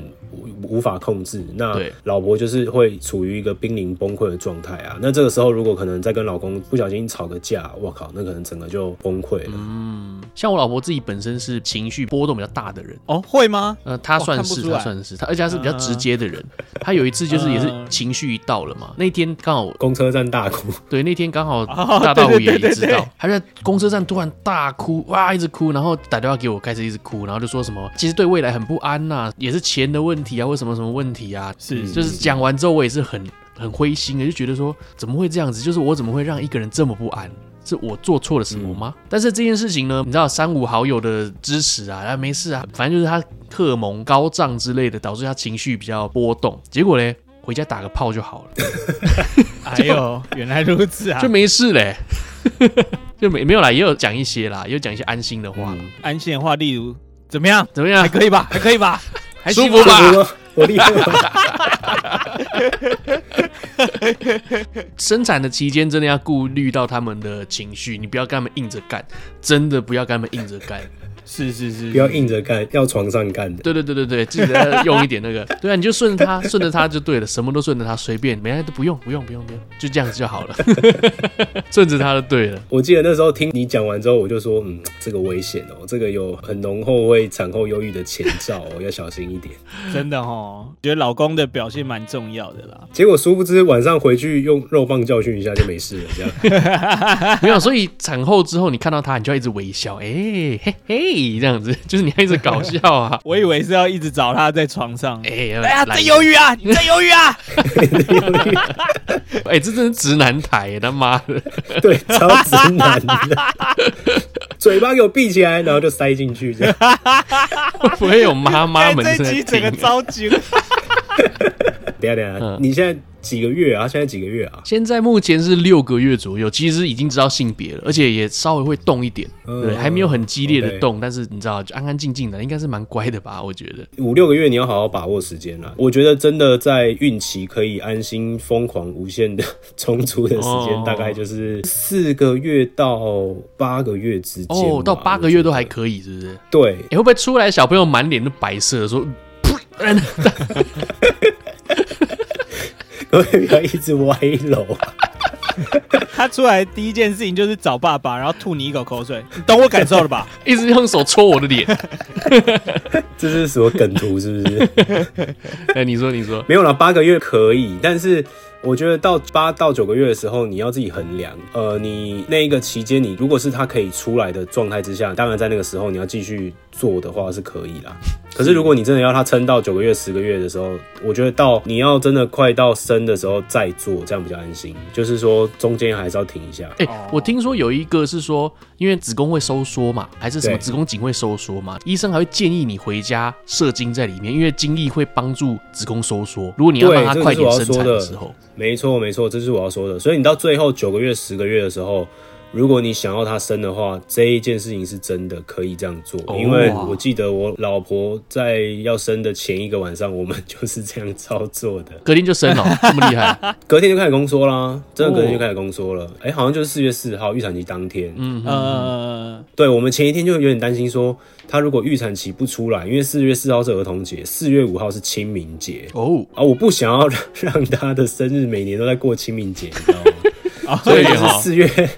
无法控制，那老婆就是会处于一个濒临崩溃的状态啊。那这个时候，如果可能再跟老公不小心吵个架，我靠，那可能整个就崩溃了。嗯，像我老婆自己本身是情绪波动比较大的人。哦，会吗？呃，她算是，她算是，她而且她是比较直接的人。她有一次就是也是情绪一到了嘛，那天刚好公车站大哭，对，那天刚好 [laughs] 大道五也也知道，她在公车站突然大哭，哇，一直哭，然后打电话给我，开始一直哭，然后就说什么，其实对未来很不安呐，也是钱的问题啊，为什么什么问题啊？是，就是讲完之后，我也是很很灰心的，就觉得说怎么会这样子？就是我怎么会让一个人这么不安？是我做错了什么吗？嗯、但是这件事情呢，你知道三五好友的支持啊，啊没事啊，反正就是他荷尔蒙高涨之类的，导致他情绪比较波动。结果呢，回家打个炮就好了。[laughs] 哎呦，原来如此啊，就没事嘞，[laughs] 就没没有啦，也有讲一些啦，也有讲一些安心的话，嗯、安心的话，例如怎么样？怎么样？还可以吧？还可以吧？还舒服吧？[laughs] 我厉害 [laughs] 生产的期间真的要顾虑到他们的情绪，你不要跟他们硬着干，真的不要跟他们硬着干。是是是，不要硬着干，要床上干的。对对对对对，记得用一点那个。对啊，你就顺着他，顺着他就对了，什么都顺着他，随便，每样都不用，不用，不用，不用，就这样子就好了。[laughs] 顺着他就对了。我记得那时候听你讲完之后，我就说，嗯，这个危险哦，这个有很浓厚会产后忧郁的前兆哦，要小心一点。[laughs] 真的哦，觉得老公的表现蛮重要的啦。结果殊不知晚上回去用肉棒教训一下就没事了，这样。[laughs] 没有，所以产后之后你看到他，你就要一直微笑，哎、欸，嘿嘿。这样子，就是你要一直搞笑啊！[laughs] 我以为是要一直找他在床上。哎、呀，在犹豫啊，你在 [laughs] 犹豫啊！[laughs] 哎、欸，这真是直男台，他妈的，对，超直男的，嘴巴给我闭起来，然后就塞进去，这样不会有妈妈们在听。这集整个着急。[laughs] 等下等下，嗯、你现在。几个月啊？现在几个月啊？现在目前是六个月左右，其实已经知道性别了，而且也稍微会动一点，嗯、对，还没有很激烈的动，但是你知道，就安安静静的，应该是蛮乖的吧？我觉得五六个月你要好好把握时间啦。我觉得真的在孕期可以安心疯狂无限的充足的时间，哦、大概就是四个月到八个月之间。哦，到八个月都还可以，是不是？对，欸、会不会出来小朋友满脸的白色，说？可不可以不要一直歪楼？他出来第一件事情就是找爸爸，然后吐你一口口水，你 [laughs] 懂我感受了吧？[laughs] 一直用手戳我的脸，[laughs] 这是什么梗图？是不是？哎，你说，你说，没有了，八个月可以，但是。我觉得到八到九个月的时候，你要自己衡量。呃，你那一个期间，你如果是他可以出来的状态之下，当然在那个时候你要继续做的话是可以啦。[laughs] 可是如果你真的要他撑到九个月、十个月的时候，我觉得到你要真的快到生的时候再做，这样比较安心。就是说中间还是要停一下。哎、欸，我听说有一个是说，因为子宫会收缩嘛，还是什么子宫颈会收缩嘛，医生还会建议你回家射精在里面，因为精液会帮助子宫收缩。如果你要让它快点生产的时候。没错，没错，这是我要说的。所以你到最后九个月、十个月的时候，如果你想要他生的话，这一件事情是真的可以这样做。Oh. 因为我记得我老婆在要生的前一个晚上，我们就是这样操作的。隔天就生了，[laughs] 这么厉害？隔天就开始宫缩啦，真的隔天就开始宫缩了。哎、oh. 欸，好像就是四月四号预产期当天。嗯嗯，对，我们前一天就有点担心说，他如果预产期不出来，因为四月四号是儿童节，四月五号是清明节。哦、oh. 啊，我不想要让 [laughs] 让他的生日每年都在过清明节，你知道吗？[laughs] 所以就是四月。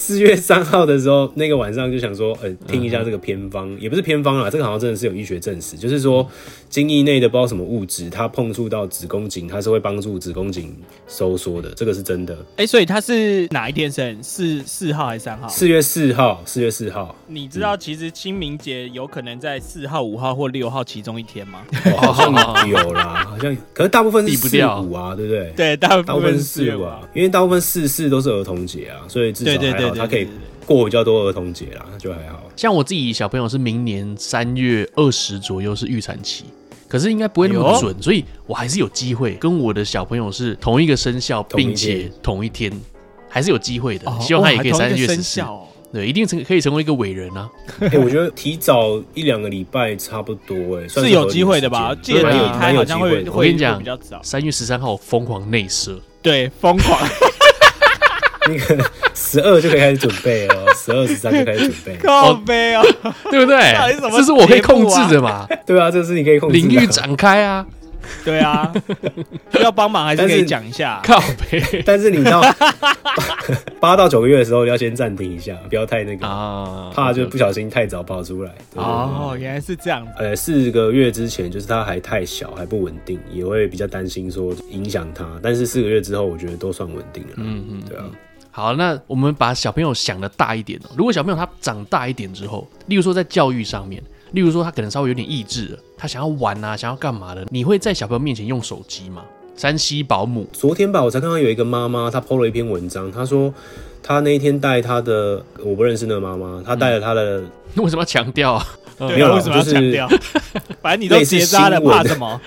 四月三号的时候，那个晚上就想说，呃，听一下这个偏方，也不是偏方啦，这个好像真的是有医学证实，就是说，精液内的不知道什么物质，它碰触到子宫颈，它是会帮助子宫颈收缩的，这个是真的。哎、欸，所以它是哪一天生？四四号还是三号？四月四号，四月四号。你知道其实清明节有可能在四号、五号或六号其中一天吗？好像 [laughs] 有啦，好像，可是大部分是四五啊，对不对？对，大部分是四五啊，因为大部分四四都是儿童节啊，所以至少还好。他可以过比较多儿童节啦，就还好。像我自己小朋友是明年三月二十左右是预产期，可是应该不会那么准，哎、所以我还是有机会跟我的小朋友是同一个生肖，并且同一天，还是有机会的。希望他也可以三月十四，对，一定成可以成为一个伟人啊！哎、欸，我觉得提早一两个礼拜差不多、欸，哎，[laughs] 是有机会的吧？记得他好像会，我跟你讲，三月十三号疯狂内射，对，疯狂。那个十二就可以开始准备了，[laughs] 十二十三就开始准备，靠背哦，对不对？这是我可以控制的嘛？[laughs] 对啊，这是你可以控制的。领域展开啊，对啊，要帮忙还是可以讲一下。[laughs] 靠背，但是你到八到九个月的时候，你要先暂停一下，不要太那个啊，怕就不小心太早跑出来。哦，原来是这样。呃，四个月之前就是他还太小，还不稳定，也会比较担心说影响他。但是四个月之后，我觉得都算稳定了。嗯嗯，对啊。好，那我们把小朋友想的大一点哦。如果小朋友他长大一点之后，例如说在教育上面，例如说他可能稍微有点意志了，他想要玩啊，想要干嘛的，你会在小朋友面前用手机吗山西保姆，昨天吧，我才看到有一个妈妈，她 PO 了一篇文章，她说她那一天带她的，我不认识那个妈妈，她带了她的，[laughs] 为什么要强调啊？没有，为什么要强调？[laughs] 反正你都结扎了，怕什么？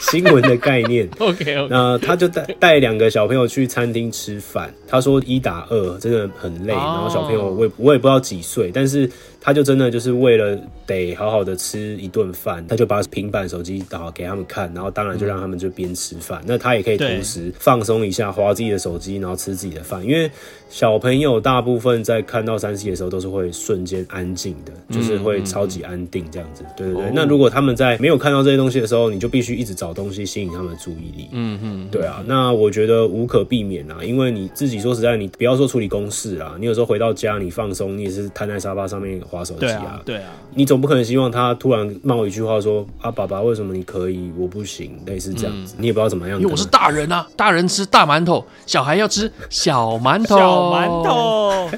新闻的概念，[laughs] OK。那他就带带两个小朋友去餐厅吃饭，他说一打二真的很累，然后小朋友我也我也不知道几岁，但是。他就真的就是为了得好好的吃一顿饭，他就把平板手机打给他们看，然后当然就让他们就边吃饭，嗯、那他也可以同时放松一下，滑自己的手机，然后吃自己的饭。因为小朋友大部分在看到三 C 的时候都是会瞬间安静的，就是会超级安定这样子。对对对。哦、那如果他们在没有看到这些东西的时候，你就必须一直找东西吸引他们的注意力。嗯嗯。对啊，那我觉得无可避免啊，因为你自己说实在，你不要说处理公事啊，你有时候回到家你放松，你也是瘫在沙发上面。划手机啊，啊，对啊，你总不可能希望他突然冒一句话说啊，爸爸为什么你可以我不行，类似这样子，嗯、你也不知道怎么样。因为我是大人啊，大人吃大馒头，小孩要吃小馒头。小馒头。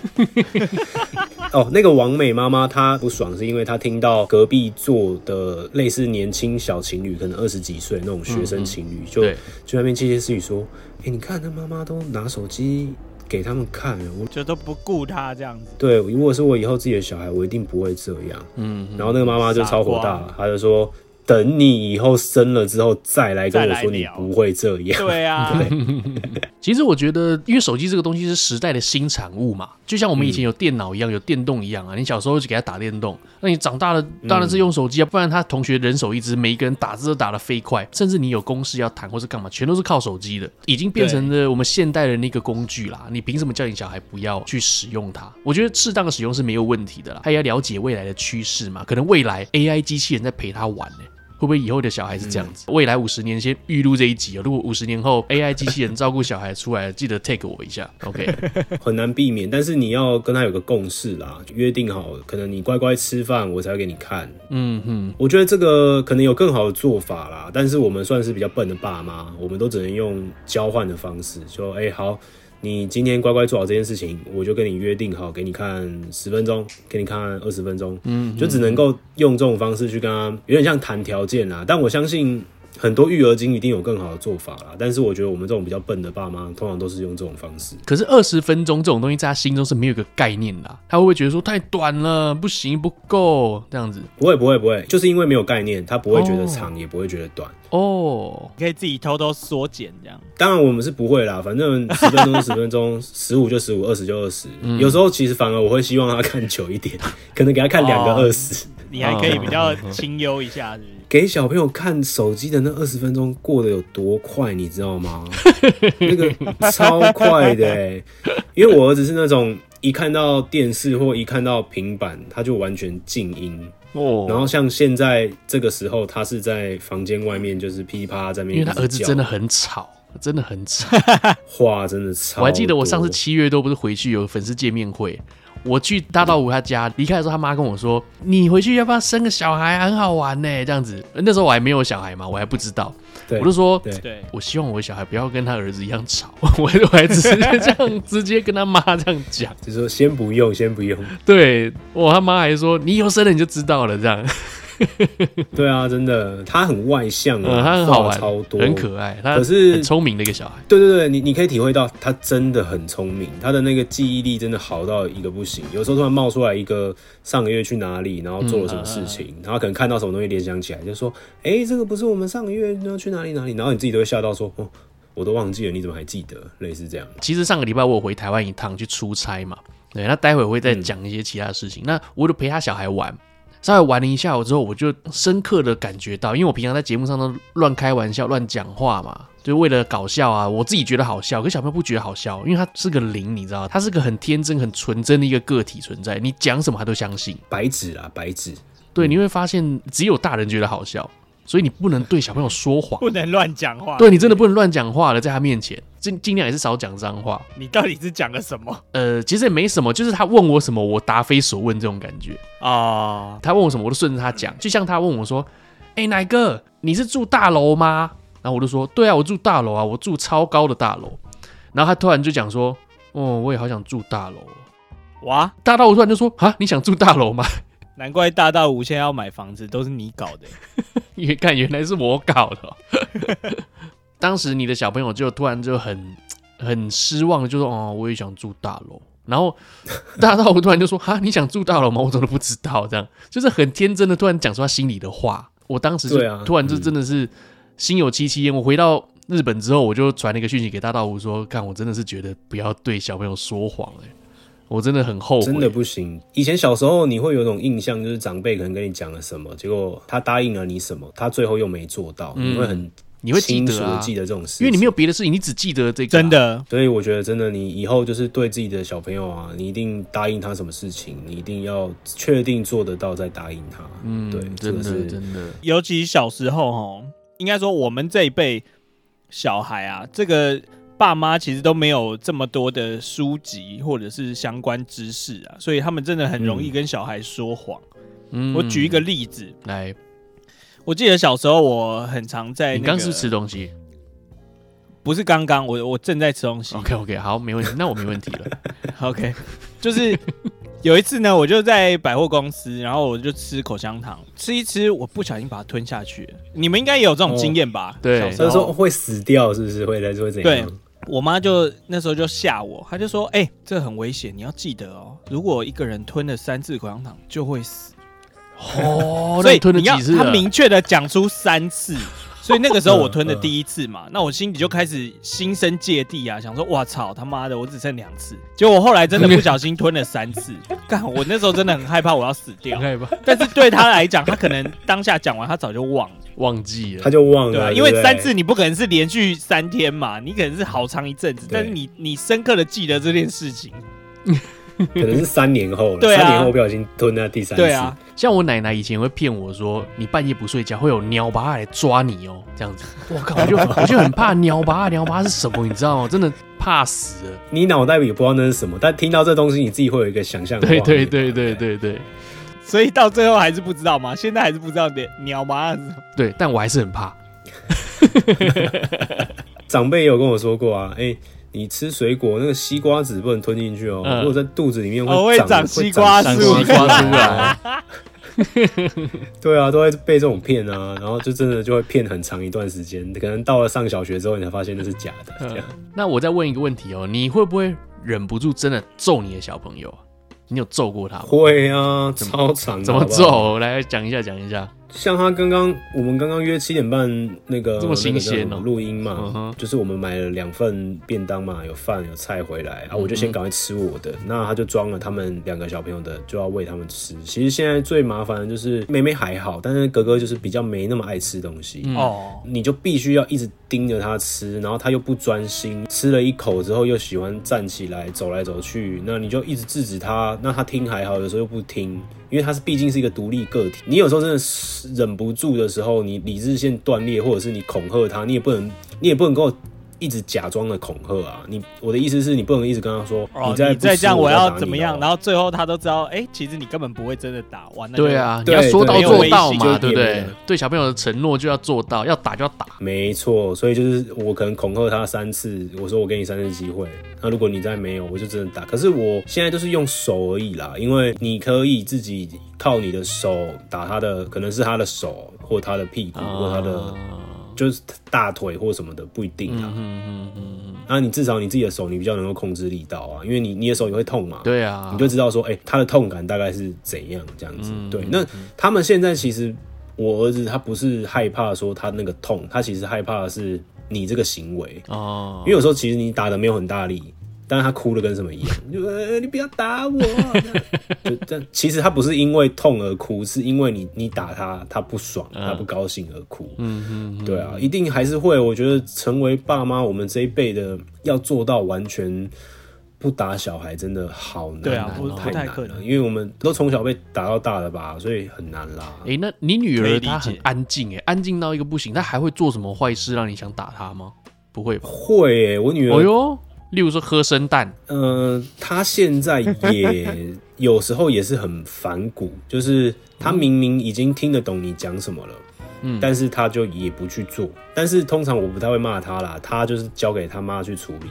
[laughs] 哦，那个王美妈妈她不爽，是因为她听到隔壁坐的类似年轻小情侣，可能二十几岁那种学生情侣，嗯嗯就对就那边窃窃私语说，哎、欸，你看那妈妈都拿手机。给他们看，我就都不顾他这样子。对，如果是我以后自己的小孩，我一定不会这样。嗯，然后那个妈妈就超火大，她就说。等你以后生了之后再来跟我说，你不会这样。对啊，[laughs] 对。[laughs] 其实我觉得，因为手机这个东西是时代的新产物嘛，就像我们以前有电脑一样，有电动一样啊。你小时候就给他打电动，那你长大了当然是用手机啊，不然他同学人手一支，每一个人打字都打得飞快，甚至你有公事要谈或是干嘛，全都是靠手机的，已经变成了我们现代人的一个工具啦。你凭什么叫你小孩不要去使用它？我觉得适当的使用是没有问题的啦。他也要了解未来的趋势嘛，可能未来 AI 机器人在陪他玩呢。不会以后的小孩是这样子？嗯、未来五十年先预录这一集哦。如果五十年后 AI 机器人照顾小孩出来，[laughs] 记得 take 我一下。OK，[laughs] 很难避免，但是你要跟他有个共识啦，约定好，可能你乖乖吃饭，我才会给你看。嗯哼，我觉得这个可能有更好的做法啦，但是我们算是比较笨的爸妈，我们都只能用交换的方式，说，哎、欸，好。你今天乖乖做好这件事情，我就跟你约定好，给你看十分钟，给你看二十分钟，嗯，就只能够用这种方式去跟他，有点像谈条件啦。但我相信。很多育儿经一定有更好的做法啦，但是我觉得我们这种比较笨的爸妈，通常都是用这种方式。可是二十分钟这种东西，在他心中是没有一个概念的，他会不会觉得说太短了，不行，不够这样子？不会，不会，不会，就是因为没有概念，他不会觉得长，哦、也不会觉得短。哦，你可以自己偷偷缩减这样。当然我们是不会啦，反正十分钟就十分钟，[laughs] 十五就十五，二十就二十。有时候其实反而我会希望他看久一点，可能给他看两个二十，你还可以比较清幽一下是不是？给小朋友看手机的那二十分钟过得有多快，你知道吗？[laughs] 那个超快的欸，因为我儿子是那种一看到电视或一看到平板，他就完全静音哦。然后像现在这个时候，他是在房间外面就是噼啪在那边，因为他儿子真的很吵，真的很吵，[laughs] 话真的吵。我还记得我上次七月多不是回去有粉丝见面会。我去大道五他家离开的时候，他妈跟我说：“你回去要不要生个小孩？很好玩呢。”这样子，那时候我还没有小孩嘛，我还不知道。我就说：“对，对我希望我的小孩不要跟他儿子一样吵。” [laughs] 我我还直接这样直接跟他妈这样讲，就说先不用，先不用。对，我他妈还说：“你以后生了你就知道了。”这样。[laughs] 对啊，真的，他很外向啊，嗯、他很好玩，超多，很可爱。他可是很聪明的一个小孩。对对对，你你可以体会到他真的很聪明，他的那个记忆力真的好到一个不行。有时候突然冒出来一个上个月去哪里，然后做了什么事情，嗯啊啊、然后可能看到什么东西联想起来，就说：“哎、欸，这个不是我们上个月要去哪里哪里？”然后你自己都会吓到说：“哦，我都忘记了，你怎么还记得？”类似这样。其实上个礼拜我有回台湾一趟去出差嘛，对，那待会会再讲一些其他的事情。嗯、那我就陪他小孩玩。稍微玩了一下午之后，我就深刻的感觉到，因为我平常在节目上都乱开玩笑、乱讲话嘛，就为了搞笑啊，我自己觉得好笑，可小朋友不觉得好笑，因为他是个零，你知道，他是个很天真、很纯真的一个个体存在，你讲什么他都相信。白纸啊，白纸。对，你会发现只有大人觉得好笑。所以你不能对小朋友说谎，不能乱讲话。对，你真的不能乱讲话了，在他面前尽尽量也是少讲脏话。你到底是讲了什么？呃，其实也没什么，就是他问我什么，我答非所问这种感觉啊。哦、他问我什么，我都顺着他讲。就像他问我说：“哎、欸，奶哥，你是住大楼吗？”然后我就说：“对啊，我住大楼啊，我住超高的大楼。”然后他突然就讲说：“哦，我也好想住大楼。”哇！大到我突然就说：“啊，你想住大楼吗？” [laughs] 难怪大到无限要买房子，都是你搞的。[laughs] 因为看原来是我搞的。当时你的小朋友就突然就很 [tsk] 很失望，就说：“哦，我也想住大楼。”然后大到我突然就说：“哈，你想住大楼吗？我怎么都不知道。”这样就是很天真的突然讲出他心里的话。我当时就突然就真的是心有戚戚焉。我回到日本之后，我就传了一个讯息给大道五说：“看，我真的是觉得不要对小朋友说谎。”哎。我真的很后悔，真的不行。以前小时候你会有种印象，就是长辈可能跟你讲了什么，结果他答应了你什么，他最后又没做到，嗯、你会很你会记得、啊记得这种事，因为你没有别的事情，你只记得这个、啊。真的，所以我觉得真的，你以后就是对自己的小朋友啊，你一定答应他什么事情，你一定要确定做得到再答应他。嗯，对，真的是真的。尤其小时候哈，应该说我们这一辈小孩啊，这个。爸妈其实都没有这么多的书籍或者是相关知识啊，所以他们真的很容易跟小孩说谎。嗯，我举一个例子来，我记得小时候我很常在、那个。你刚是吃东西？不是刚刚，我我正在吃东西。OK OK，好，没问题，那我没问题了。[laughs] OK，就是有一次呢，我就在百货公司，然后我就吃口香糖，吃一吃，我不小心把它吞下去了。你们应该也有这种经验吧？对，所以说会死掉，是不是？会来说怎样？对。我妈就那时候就吓我，她就说：“哎、欸，这很危险，你要记得哦。如果一个人吞了三次口香糖，就会死。”哦，所以吞了几次？她明确的讲出三次。[laughs] 所以那个时候我吞的第一次嘛，那我心里就开始心生芥蒂啊，想说：“哇操，他妈的，我只剩两次。”结果我后来真的不小心吞了三次，[laughs] 干！我那时候真的很害怕我要死掉。[laughs] 但是对他来讲，他可能当下讲完，他早就忘了。忘记了，他就忘了，因为三次你不可能是连续三天嘛，你可能是好长一阵子，但是你你深刻的记得这件事情，可能是三年后了，三年后不小心吞了第三次，对啊，像我奶奶以前会骗我说，你半夜不睡觉会有鸟巴来抓你哦，这样子。我靠，我就我就很怕鸟巴，鸟巴是什么？你知道吗？真的怕死了。你脑袋也不知道那是什么，但听到这东西，你自己会有一个想象。对对对对对对。所以到最后还是不知道吗？现在还是不知道鸟鸟爸是什么？对，但我还是很怕。[laughs] 长辈也有跟我说过啊，哎、欸。你吃水果，那个西瓜籽不能吞进去哦，如果在肚子里面会长、哦、会长西瓜树，西瓜出来。[laughs] 对啊，都会被这种骗啊，然后就真的就会骗很长一段时间，可能到了上小学之后，你才发现那是假的。这样，那我再问一个问题哦，你会不会忍不住真的揍你的小朋友？[laughs] 你有揍过他吗？会啊，超长。怎么揍？来讲一下，讲一下。像他刚刚，我们刚刚约七点半那个这么新鲜哦，录音嘛，嗯、就是我们买了两份便当嘛，有饭有菜回来，啊、我就先赶快吃我的，嗯、那他就装了他们两个小朋友的，就要喂他们吃。其实现在最麻烦的就是妹妹还好，但是哥哥就是比较没那么爱吃东西。哦，嗯、你就必须要一直盯着他吃，然后他又不专心，吃了一口之后又喜欢站起来走来走去，那你就一直制止他，那他听还好，有时候又不听。因为他是毕竟是一个独立个体，你有时候真的是忍不住的时候，你理智线断裂，或者是你恐吓他，你也不能，你也不能够。一直假装的恐吓啊！你我的意思是你不能一直跟他说，哦、你再再这样我要怎么样？然后最后他都知道，哎、欸，其实你根本不会真的打完。对啊，你要说到做到嘛，对不对？对小朋友的承诺就要做到，要打就要打。没错，所以就是我可能恐吓他三次，我说我给你三次机会。那如果你再没有，我就真的打。可是我现在就是用手而已啦，因为你可以自己靠你的手打他的，可能是他的手或他的屁股或他的。啊就是大腿或什么的不一定啊，嗯嗯嗯嗯，那你至少你自己的手你比较能够控制力道啊，因为你你的手也会痛嘛，对啊，你就知道说，哎、欸，他的痛感大概是怎样这样子，嗯、对。那他们现在其实，我儿子他不是害怕说他那个痛，他其实害怕的是你这个行为。哦，因为有时候其实你打的没有很大力。但是他哭的跟什么一样？[laughs] 就呃，你不要打我。就但其实他不是因为痛而哭，是因为你你打他，他不爽，他不高兴而哭。嗯嗯，对啊，一定还是会。我觉得成为爸妈，我们这一辈的要做到完全不打小孩，真的好难。对啊，太难了。因为我们都从小被打到大的吧，所以很难啦。哎、欸，那你女儿她很安静，哎，安静到一个不行，她还会做什么坏事让你想打她吗？不会吧？会、欸，我女儿。哎呦。例如说喝生蛋，嗯、呃，他现在也有时候也是很反骨，就是他明明已经听得懂你讲什么了，嗯，但是他就也不去做。但是通常我不太会骂他啦，他就是交给他妈去处理。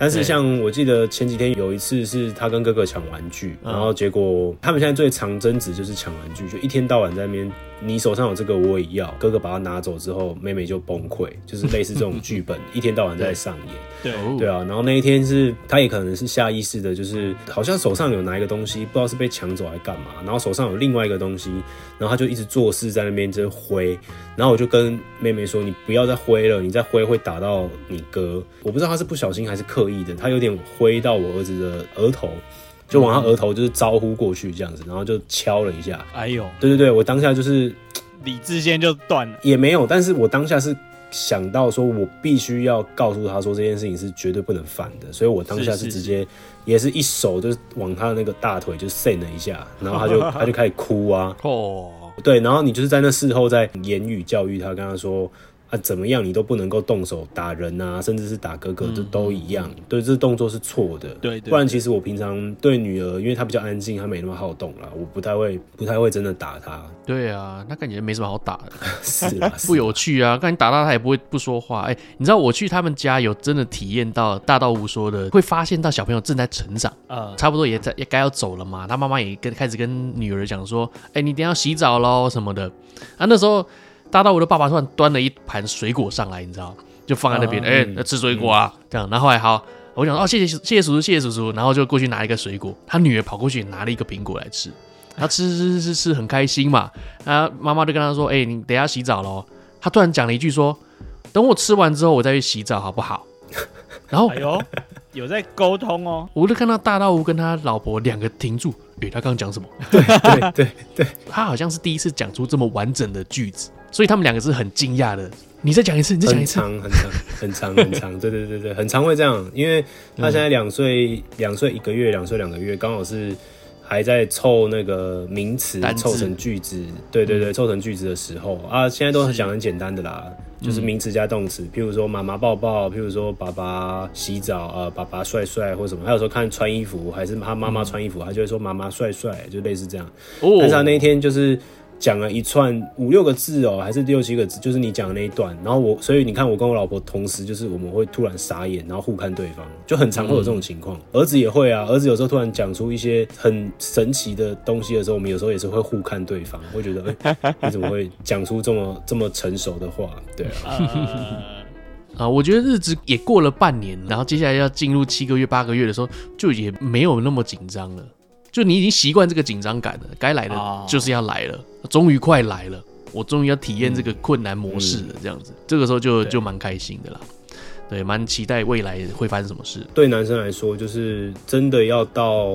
但是像我记得前几天有一次是他跟哥哥抢玩具，然后结果他们现在最常争执就是抢玩具，就一天到晚在那边。你手上有这个我也要，哥哥把它拿走之后，妹妹就崩溃，就是类似这种剧本，[laughs] 一天到晚在上演。对对啊，然后那一天是他也可能是下意识的，就是好像手上有拿一个东西，不知道是被抢走还干嘛，然后手上有另外一个东西，然后他就一直做事在那边在挥，然后我就跟妹妹说：“你不要再挥了，你再挥会打到你哥。”我不知道他是不小心还是刻意的，他有点挥到我儿子的额头。就往他额头就是招呼过去这样子，然后就敲了一下。哎呦，对对对，我当下就是理智线就断了，也没有，但是我当下是想到说，我必须要告诉他说这件事情是绝对不能犯的，所以我当下是直接也是一手就是往他的那个大腿就扇了一下，然后他就 [laughs] 他就开始哭啊。哦，对，然后你就是在那事后在言语教育他，跟他说。啊，怎么样你都不能够动手打人啊，甚至是打哥哥，这都一样。嗯、对，这动作是错的。对，不然其实我平常对女儿，因为她比较安静，她没那么好动啦，我不太会，不太会真的打她。对啊，那感觉没什么好打的，[laughs] 是啊，[laughs] 不有趣啊。看你打到她也不会不说话。哎、欸，你知道我去他们家有真的体验到大道无说的，会发现到小朋友正在成长，啊、嗯，差不多也在也该要走了嘛。他妈妈也跟开始跟女儿讲说，哎、欸，你等下要洗澡喽什么的。啊，那时候。大到我的爸爸突然端了一盘水果上来，你知道，就放在那边，哎、uh, 欸，吃水果啊，嗯、这样。然后后来好，我想哦，谢谢谢谢叔叔，谢谢叔叔。然后就过去拿一个水果，他女儿跑过去拿了一个苹果来吃，然后吃吃吃吃吃，很开心嘛。啊，妈妈就跟他说，哎、欸，你等一下洗澡喽。他突然讲了一句说，等我吃完之后，我再去洗澡，好不好？然后，哎呦，有在沟通哦。我就看到大道屋跟他老婆两个停住，哎、欸，他刚刚讲什么？对对对对，他好像是第一次讲出这么完整的句子。所以他们两个是很惊讶的。你再讲一次，你再讲一次。很长很长很长很长，[laughs] 对对对对，很常会这样。因为他现在两岁两岁一个月，两岁两个月，刚好是还在凑那个名词凑成句子，对对对，凑成句子的时候啊，现在都很讲很简单的啦，就是名词加动词，譬如说妈妈抱抱，譬如说爸爸洗澡啊，爸爸帅帅或什么，还有时候看穿衣服，还是他妈妈穿衣服，他就会说妈妈帅帅，就类似这样。但是他那一天就是。讲了一串五六个字哦，还是六七个字，就是你讲的那一段。然后我，所以你看，我跟我老婆同时就是我们会突然傻眼，然后互看对方，就很常会有这种情况。嗯、儿子也会啊，儿子有时候突然讲出一些很神奇的东西的时候，我们有时候也是会互看对方，会觉得哎、欸，[laughs] 你怎么会讲出这么这么成熟的话？对啊，[laughs] 啊，我觉得日子也过了半年，然后接下来要进入七个月、八个月的时候，就也没有那么紧张了。就你已经习惯这个紧张感了，该来的就是要来了，终于快来了，我终于要体验这个困难模式了，这样子，这个时候就就蛮开心的啦，对，蛮期待未来会发生什么事。对男生来说，就是真的要到，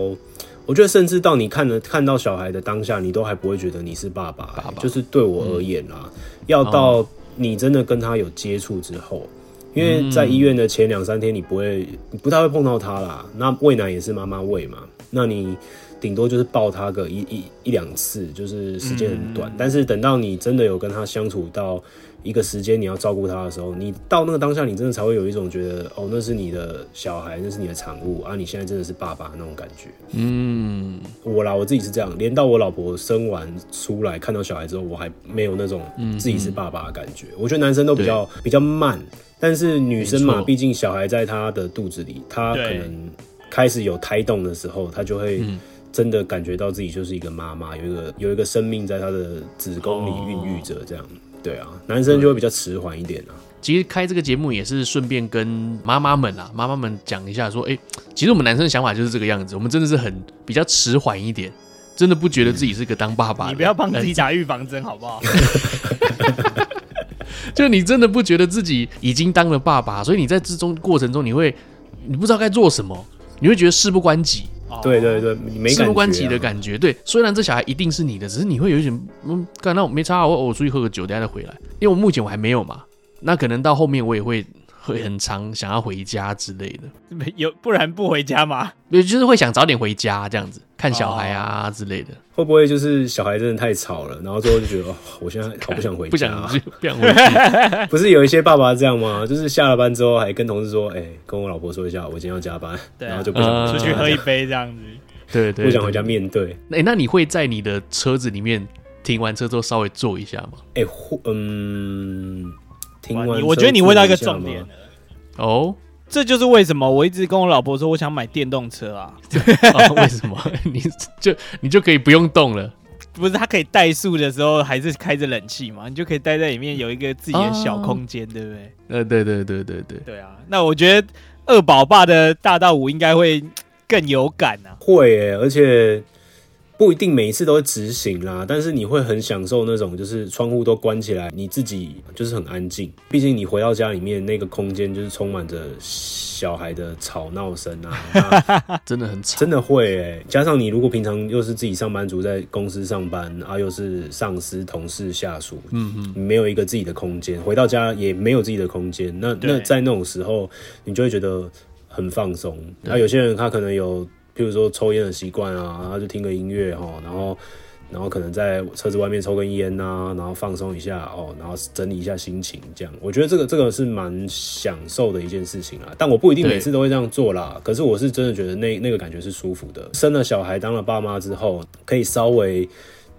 我觉得甚至到你看了看到小孩的当下，你都还不会觉得你是爸爸，爸爸。就是对我而言啦，要到你真的跟他有接触之后，因为在医院的前两三天，你不会，你不太会碰到他啦，那喂奶也是妈妈喂嘛，那你。顶多就是抱他个一一一两次，就是时间很短。嗯、但是等到你真的有跟他相处到一个时间，你要照顾他的时候，你到那个当下，你真的才会有一种觉得，哦，那是你的小孩，那是你的产物啊！你现在真的是爸爸那种感觉。嗯，我啦，我自己是这样，连到我老婆生完出来看到小孩之后，我还没有那种自己是爸爸的感觉。嗯、我觉得男生都比较比较慢，但是女生嘛，毕竟小孩在她的肚子里，她可能开始有胎动的时候，他就会。真的感觉到自己就是一个妈妈，有一个有一个生命在他的子宫里孕育着，这样。对啊，男生就会比较迟缓一点啊。其实开这个节目也是顺便跟妈妈们啊，妈妈们讲一下，说，哎，其实我们男生的想法就是这个样子，我们真的是很比较迟缓一点，真的不觉得自己是个当爸爸的。你不要帮自己打预防针好不好？[laughs] 就你真的不觉得自己已经当了爸爸，所以你在之中过程中，你会你不知道该做什么，你会觉得事不关己。对对对，没事不关己的感觉。对，虽然这小孩一定是你的，只是你会有一点，嗯，干那我没差，我我出去喝个酒，等下再回来。因为我目前我还没有嘛，那可能到后面我也会。会很长想要回家之类的，没有，不然不回家吗？对，就是会想早点回家这样子，看小孩啊之类的。会不会就是小孩真的太吵了，然后最后就觉得 [laughs] 哦，我现在好不想回家，不想 [laughs] 不想回去。不是有一些爸爸这样吗？就是下了班之后还跟同事说，哎，跟我老婆说一下，我今天要加班，[laughs] 然后就不想出去喝一杯这样子。对对，不想回家面对。哎，那你会在你的车子里面停完车之后稍微坐一下吗？哎，嗯。停完，我觉得你问到一个重点哦，oh? 这就是为什么我一直跟我老婆说我想买电动车啊。[laughs] 哦、为什么？[laughs] 你就你就可以不用动了？不是，它可以怠速的时候还是开着冷气嘛？你就可以待在里面有一个自己的小空间，对不对？呃，对对对对对。对啊，那我觉得二宝爸的大道五应该会 [tsk] 更有感啊。会耶，而且。不一定每一次都会执行啦，但是你会很享受那种，就是窗户都关起来，你自己就是很安静。毕竟你回到家里面那个空间就是充满着小孩的吵闹声啊，[laughs] 真的很吵，真的会哎。加上你如果平常又是自己上班族，在公司上班啊，又是上司、同事、下属，嗯嗯，没有一个自己的空间，回到家也没有自己的空间，那那在那种时候，你就会觉得很放松。那有些人他可能有。譬如说抽烟的习惯啊，然后就听个音乐哈，然后然后可能在车子外面抽根烟呐，然后放松一下哦，然后整理一下心情，这样我觉得这个这个是蛮享受的一件事情啊。但我不一定每次都会这样做啦，可是我是真的觉得那那个感觉是舒服的。生了小孩当了爸妈之后，可以稍微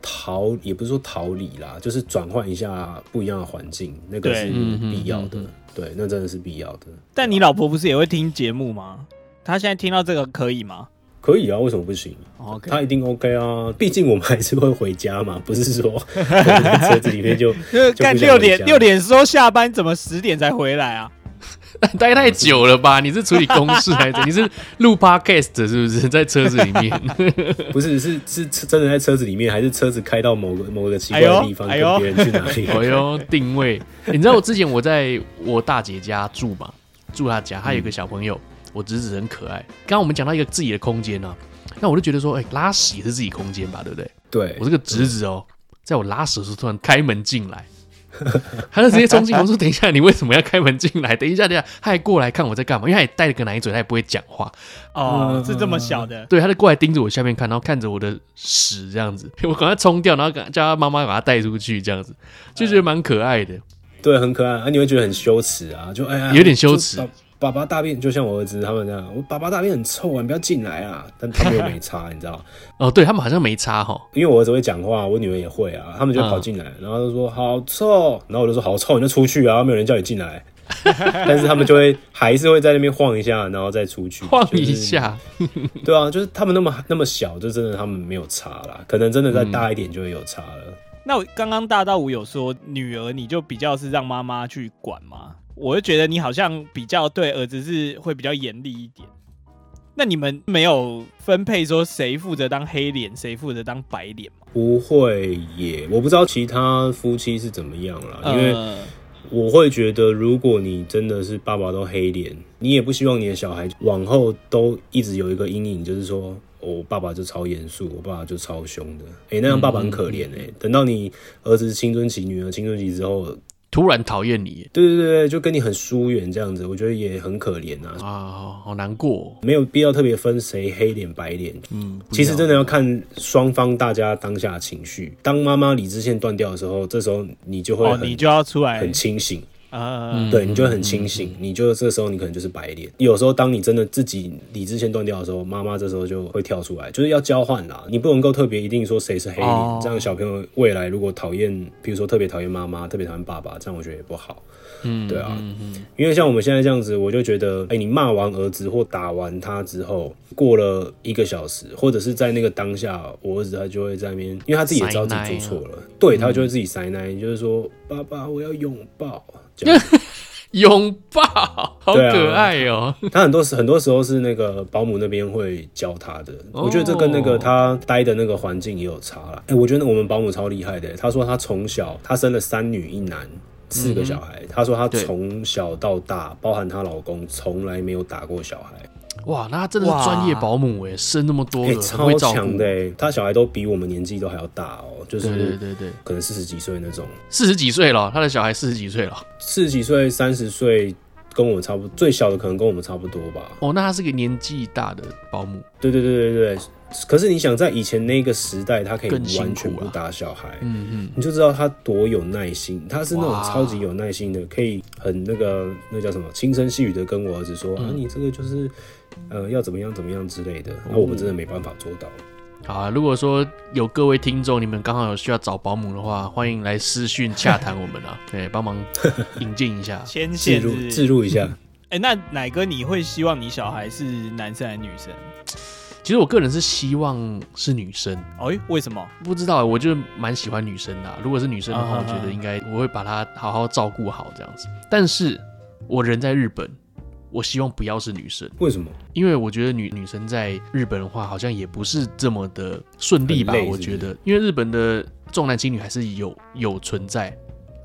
逃，也不是说逃离啦，就是转换一下不一样的环境，那个是必要的。对，对，那真的是必要的。但你老婆不是也会听节目吗？她现在听到这个可以吗？可以啊，为什么不行？Okay. 他一定 OK 啊，毕竟我们还是会回家嘛，[laughs] 不是说 [laughs] 车子里面就干六点六点说下班，怎么十点才回来啊？[laughs] 待太久了吧？你是处理公事还是你是录 Podcast 是不是？在车子里面？不是，是是真的在车子里面，还是车子开到某个某个奇怪的地方，跟别人去哪里？哎呦，定位！你知道我之前我在我大姐家住嘛？住她家，她有个小朋友。嗯我侄子很可爱。刚刚我们讲到一个自己的空间呢、啊，那我就觉得说，哎、欸，拉屎也是自己空间吧，对不对？对，我这个侄子哦，在我拉屎的时候突然开门进来，他就直接冲进，我说：“等一下，你为什么要开门进来？等一下，等一下。”他还过来看我在干嘛，因为他也带了个奶嘴，他也不会讲话。哦，是这么小的。对，他就过来盯着我下面看，然后看着我的屎这样子。[laughs] 我赶快冲掉，然后叫他妈妈把他带出去，这样子就觉得蛮可爱的。对，很可爱啊！你会觉得很羞耻啊，就哎呀，有点羞耻。爸爸大便就像我儿子他们这样，我爸爸大便很臭啊，你不要进来啊！但他们又没擦，你知道？[laughs] 哦，对他们好像没擦哈，因为我儿子会讲话，我女儿也会啊，他们就跑进来，然后就说好臭，然后我就说好臭，你就出去啊，没有人叫你进来。[laughs] 但是他们就会还是会在那边晃一下，然后再出去 [laughs] 晃一下。对啊，就是他们那么那么小，就真的他们没有擦啦，可能真的再大一点就会有擦了。嗯、那我刚刚大道五有说女儿，你就比较是让妈妈去管吗？我就觉得你好像比较对儿子是会比较严厉一点。那你们没有分配说谁负责当黑脸，谁负责当白脸吗？不会耶，我不知道其他夫妻是怎么样啦。因为我会觉得，如果你真的是爸爸都黑脸，你也不希望你的小孩往后都一直有一个阴影，就是说我爸爸就超严肃，我爸爸就超凶的。哎，那样爸爸很可怜哎。等到你儿子青春期，女儿青春期之后。突然讨厌你，对对对，就跟你很疏远这样子，我觉得也很可怜啊。啊，好难过，没有必要特别分谁黑脸白脸，嗯，其实真的要看双方大家当下的情绪。当妈妈理智线断掉的时候，这时候你就会，你就要出来很清醒。啊，对，你就会很清醒，嗯、你就这个时候你可能就是白脸。有时候当你真的自己理智线断掉的时候，妈妈这时候就会跳出来，就是要交换啦。你不能够特别一定说谁是黑这样小朋友未来如果讨厌，比如说特别讨厌妈妈，特别讨厌爸爸，这样我觉得也不好。嗯，对啊，因为像我们现在这样子，我就觉得，哎、欸，你骂完儿子或打完他之后，过了一个小时，或者是在那个当下，我儿子他就会在那边，因为他自己也知道自己做错了，啊、对他就会自己塞奶，就是说，爸爸，我要拥抱。[laughs] 拥抱，好可爱哦、喔！他很多时很多时候是那个保姆那边会教他的，我觉得这跟那个他待的那个环境也有差啦。哎，我觉得我们保姆超厉害的，他说他从小他生了三女一男四个小孩，他说她从小到大，包含她老公，从来没有打过小孩。哇，那他真的是专业保姆哎，生那么多，哎，超强的哎，他小孩都比我们年纪都还要大哦，就是对对对对，可能四十几岁那种，四十几岁了，他的小孩四十几岁了，四十几岁三十岁跟我们差不多，最小的可能跟我们差不多吧。哦，那他是个年纪大的保姆，对对对对对。可是你想在以前那个时代，他可以完全不打小孩，嗯嗯，你就知道他多有耐心，他是那种超级有耐心的，可以很那个那叫什么轻声细语的跟我儿子说啊，你这个就是呃要怎么样怎么样之类的，那我们真的没办法做到。好啊，如果说有各位听众，你们刚好有需要找保姆的话，欢迎来私讯洽谈我们啊，[laughs] 对，帮忙引进一下，牵线入置入一下。[laughs] 哎，那奶哥，你会希望你小孩是男生还是女生？其实我个人是希望是女生，哎，为什么？不知道，我就蛮喜欢女生的啊。如果是女生的话，我觉得应该我会把她好好照顾好这样子。但是我人在日本，我希望不要是女生。为什么？因为我觉得女女生在日本的话，好像也不是这么的顺利吧？我觉得，因为日本的重男轻女还是有有存在，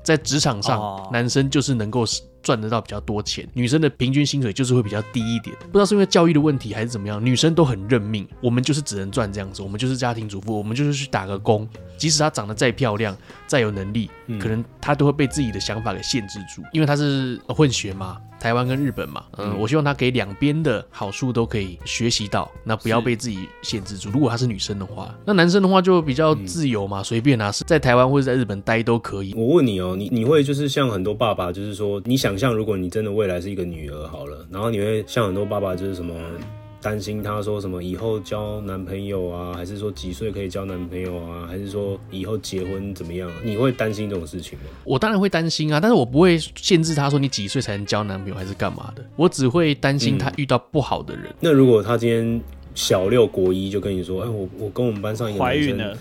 在职场上，男生就是能够。赚得到比较多钱，女生的平均薪水就是会比较低一点。不知道是因为教育的问题还是怎么样，女生都很认命。我们就是只能赚这样子，我们就是家庭主妇，我们就是去打个工。即使她长得再漂亮、再有能力，可能她都会被自己的想法给限制住，因为她是混血嘛。台湾跟日本嘛，嗯，我希望她给两边的好处都可以学习到，那不要被自己限制住。如果她是女生的话，那男生的话就比较自由嘛，随便啊，是在台湾或者在日本待都可以。我问你哦，你你会就是像很多爸爸，就是说你想象如果你真的未来是一个女儿好了，然后你会像很多爸爸就是什么？担心他说什么以后交男朋友啊，还是说几岁可以交男朋友啊，还是说以后结婚怎么样？你会担心这种事情吗？我当然会担心啊，但是我不会限制他说你几岁才能交男朋友还是干嘛的，我只会担心他遇到不好的人。嗯。那如果他今天小六国一就跟你说，哎，我我跟我们班上一个女生怀孕了。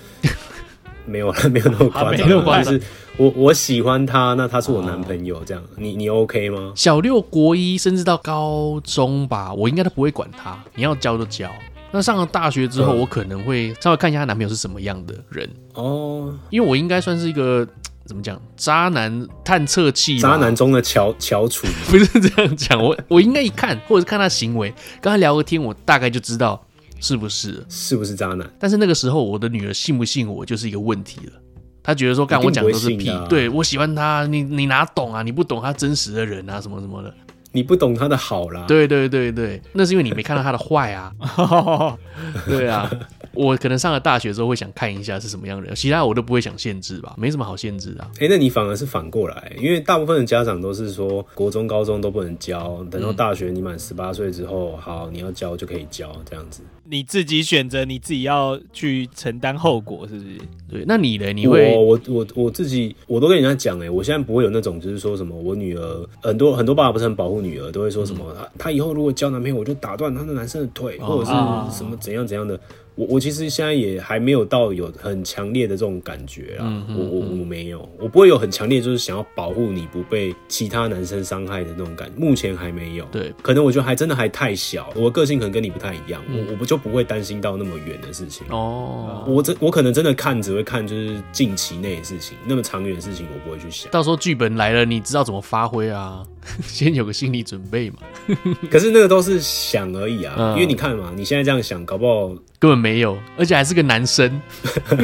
没有了，[laughs] 没有那么夸张。啊、没有关系，是我我喜欢他，那他是我男朋友，这样，你你 OK 吗？小六国一，甚至到高中吧，我应该都不会管他。你要教就教。那上了大学之后，嗯、我可能会稍微看一下他男朋友是什么样的人哦，因为我应该算是一个怎么讲，渣男探测器，渣男中的翘翘楚，[laughs] 不是这样讲。我我应该一看，或者是看他行为，跟他聊个天，我大概就知道。是不是？是不是渣男？但是那个时候，我的女儿信不信我就是一个问题了。她觉得说，干我讲的都是屁，啊、对我喜欢他，你你哪懂啊？你不懂他真实的人啊，什么什么的，你不懂他的好啦。对对对对，那是因为你没看到他的坏啊。[laughs] 对啊。我可能上了大学之后会想看一下是什么样的人，其他我都不会想限制吧，没什么好限制的、啊。哎、欸，那你反而是反过来，因为大部分的家长都是说国中、高中都不能教，等到大学你满十八岁之后，好，你要教就可以教这样子。你自己选择，你自己要去承担后果，是不是？对，那你呢？你会？我我我我自己，我都跟人家讲，哎，我现在不会有那种，就是说什么我女儿很多很多爸爸不是很保护女儿，都会说什么她她、嗯、以后如果交男朋友，我就打断她的男生的腿，哦、或者是什么怎样怎样的。我我其实现在也还没有到有很强烈的这种感觉啊，嗯、我我我没有，我不会有很强烈就是想要保护你不被其他男生伤害的那种感觉，目前还没有。对，可能我觉得还真的还太小，我个性可能跟你不太一样，嗯、我我不就不会担心到那么远的事情哦。我这我可能真的看只会看就是近期内的事情，那么长远的事情我不会去想。到时候剧本来了，你知道怎么发挥啊？[laughs] 先有个心理准备嘛。[laughs] 可是那个都是想而已啊，嗯、因为你看嘛，你现在这样想，搞不好。根本没有，而且还是个男生，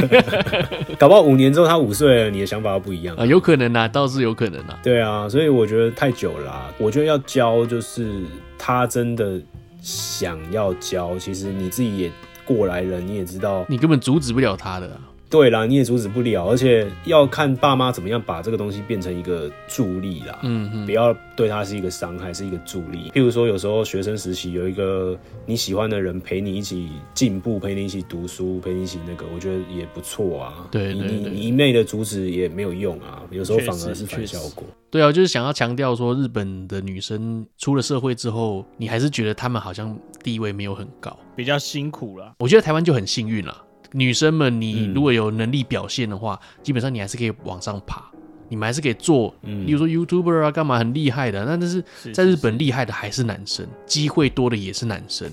[laughs] 搞不好五年之后他五岁了，你的想法都不一样啊，有可能啊，倒是有可能啊。对啊，所以我觉得太久了啊，我觉得要教就是他真的想要教，其实你自己也过来人，你也知道，你根本阻止不了他的啊。对啦，你也阻止不了，而且要看爸妈怎么样把这个东西变成一个助力啦。嗯嗯，不要对他是一个伤害，是一个助力。譬如说，有时候学生时期有一个你喜欢的人陪你一起进步，陪你一起读书，陪你一起那个，我觉得也不错啊。对，对，对，你你一昧的阻止也没有用啊，有时候反而是反效果。对啊，就是想要强调说，日本的女生出了社会之后，你还是觉得她们好像地位没有很高，比较辛苦了。我觉得台湾就很幸运了。女生们，你如果有能力表现的话，嗯、基本上你还是可以往上爬，你们还是可以做，嗯、例如说 YouTuber 啊，干嘛很厉害的。那但是在日本厉害的还是男生，机会多的也是男生，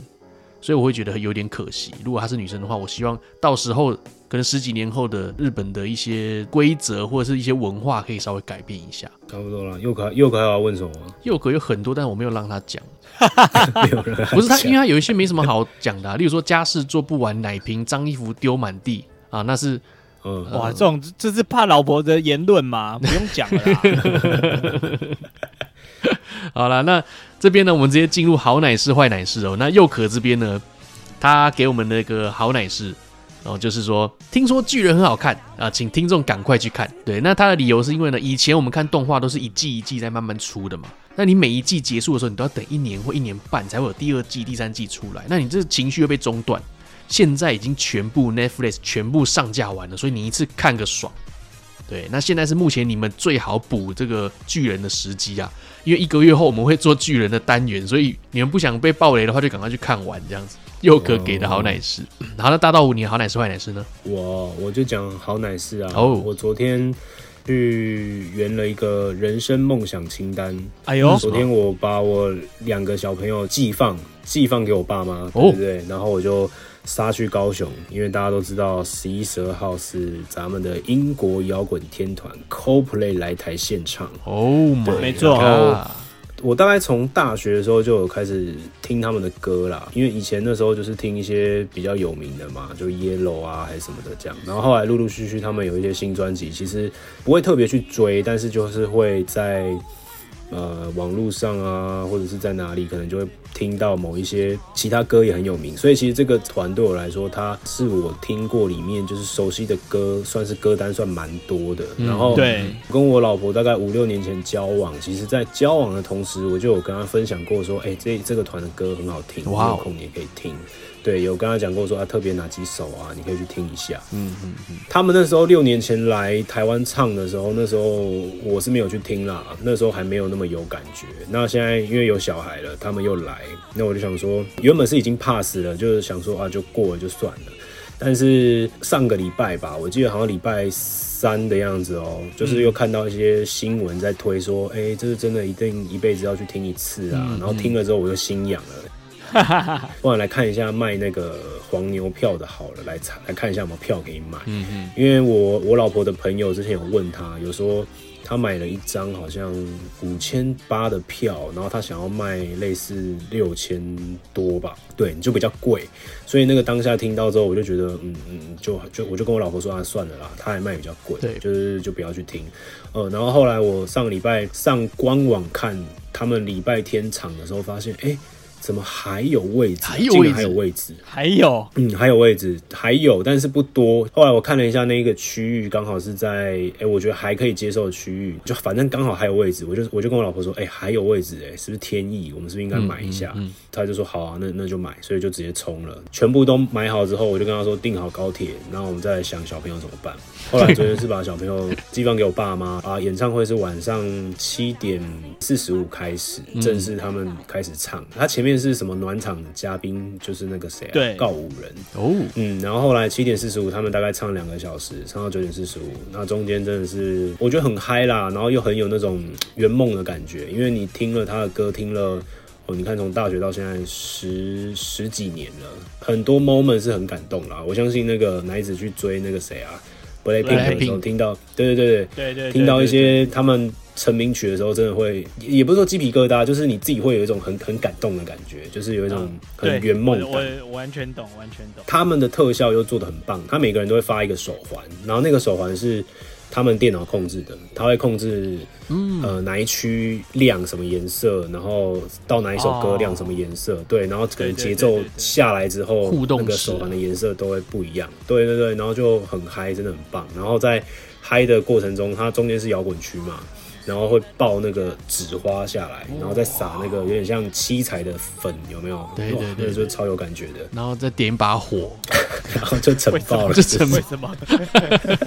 所以我会觉得有点可惜。如果她是女生的话，我希望到时候可能十几年后的日本的一些规则或者是一些文化可以稍微改变一下。差不多了，又可又可要问什么？又可有很多，但我没有让他讲。[laughs] 不是他，因为他有一些没什么好讲的、啊，例如说家事做不完、奶瓶脏衣服丢满地啊，那是，嗯，哇，这种这是怕老婆的言论嘛？[laughs] 不用讲了。[laughs] 好了，那这边呢，我们直接进入好奶事坏奶事哦。那又可这边呢，他给我们那个好奶事，然后就是说，听说巨人很好看啊，请听众赶快去看。对，那他的理由是因为呢，以前我们看动画都是一季一季在慢慢出的嘛。那你每一季结束的时候，你都要等一年或一年半才会有第二季、第三季出来，那你这情绪又被中断。现在已经全部 Netflix 全部上架完了，所以你一次看个爽。对，那现在是目前你们最好补这个巨人的时机啊，因为一个月后我们会做巨人的单元，所以你们不想被爆雷的话，就赶快去看完这样子。又哥给的好奶事，好，那大道五，你好奶师坏奶事呢？我我就讲好奶事啊。哦，我昨天。去圆了一个人生梦想清单。哎呦，昨天我把我两个小朋友寄放寄放给我爸妈，对不对？然后我就杀去高雄，因为大家都知道十一、十二号是咱们的英国摇滚天团 Coldplay 来台献唱。哦，没错。我大概从大学的时候就有开始听他们的歌啦，因为以前那时候就是听一些比较有名的嘛，就 Yellow 啊还是什么的这样。然后后来陆陆续续他们有一些新专辑，其实不会特别去追，但是就是会在。呃，网络上啊，或者是在哪里，可能就会听到某一些其他歌也很有名，所以其实这个团对我来说，它是我听过里面就是熟悉的歌，算是歌单算蛮多的。嗯、然后，对，跟我老婆大概五六年前交往，其实在交往的同时，我就有跟她分享过说，哎、欸，这这个团的歌很好听，哇，有空你也可以听。对，有跟他讲过说啊，特别哪几首啊，你可以去听一下。嗯嗯嗯。他们那时候六年前来台湾唱的时候，那时候我是没有去听啦，那时候还没有那么有感觉。那现在因为有小孩了，他们又来，那我就想说，原本是已经 pass 了，就是想说啊，就过了就算了。但是上个礼拜吧，我记得好像礼拜三的样子哦、喔，就是又看到一些新闻在推说，哎、欸，这是真的一定一辈子要去听一次啊。然后听了之后，我就心痒了。[laughs] 不然来看一下卖那个黄牛票的，好了，来查来看一下有没有票给你买。嗯嗯，因为我我老婆的朋友之前有问他，有说他买了一张好像五千八的票，然后他想要卖类似六千多吧，对，就比较贵。所以那个当下听到之后，我就觉得，嗯嗯，就就我就跟我老婆说，啊，算了啦，他还卖比较贵，对，就是就不要去听。呃，然后后来我上礼拜上官网看他们礼拜天场的时候，发现，哎、欸。怎么还有位置？还有位置，还有位置，还有，嗯，还有位置，还有，但是不多。后来我看了一下那一个区域，刚好是在，哎、欸，我觉得还可以接受的区域，就反正刚好还有位置，我就我就跟我老婆说，哎、欸，还有位置，哎，是不是天意？我们是不是应该买一下？嗯嗯嗯、他就说好啊，那那就买，所以就直接冲了。全部都买好之后，我就跟她说订好高铁，然后我们再来想小朋友怎么办。后来昨天是把小朋友寄放给我爸妈 [laughs] 啊，演唱会是晚上七点四十五开始，正式他们开始唱，他前面。是什么暖场嘉宾？就是那个谁啊？对，告五人哦，嗯，然后后来七点四十五，他们大概唱两个小时，唱到九点四十五，那中间真的是我觉得很嗨啦，然后又很有那种圆梦的感觉，因为你听了他的歌，听了哦，你看从大学到现在十十几年了，很多 moment 是很感动啦。我相信那个奶子去追那个谁啊，Blackpink 的时候听到，对对对对对对，听到一些他们。成名曲的时候，真的会，也不是说鸡皮疙瘩，就是你自己会有一种很很感动的感觉，就是有一种很圆梦感。我我完全懂，完全懂。他们的特效又做的很棒，他每个人都会发一个手环，然后那个手环是他们电脑控制的，他会控制，嗯，呃，哪一区亮什么颜色，然后到哪一首歌亮什么颜色，哦，对，然后可能节奏下来之后，互动那个手环的颜色都会不一样，对对对，然后就很嗨，真的很棒。然后在嗨的过程中，它中间是摇滚区嘛。然后会爆那个纸花下来，然后再撒那个有点像七彩的粉，有没有？对对对，就超有感觉的。然后再点一把火，[laughs] 然后就成爆了。就成为什么？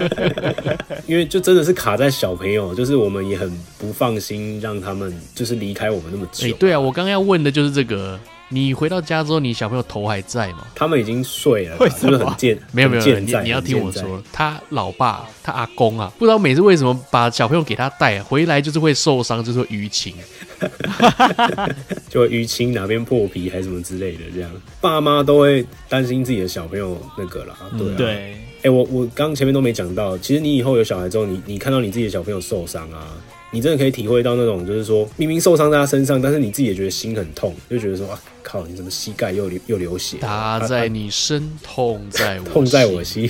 [laughs] 因为就真的是卡在小朋友，就是我们也很不放心让他们就是离开我们那么久。哎，对啊，我刚刚要问的就是这个。你回到家之后，你小朋友头还在吗？他们已经睡了，[laughs] 是不是很健？没有没有，你你要听我说，他老爸他阿公啊，不知道每次为什么把小朋友给他带回来，就是会受伤，就是会淤青，[laughs] [laughs] 就会淤青哪边破皮还是什么之类的，这样爸妈都会担心自己的小朋友那个啦。对啊，对，哎、欸，我我刚前面都没讲到，其实你以后有小孩之后，你你看到你自己的小朋友受伤啊。你真的可以体会到那种，就是说明明受伤在他身上，但是你自己也觉得心很痛，就觉得说啊靠，你怎么膝盖又流又流血？打在你身，啊、痛在我痛在我心。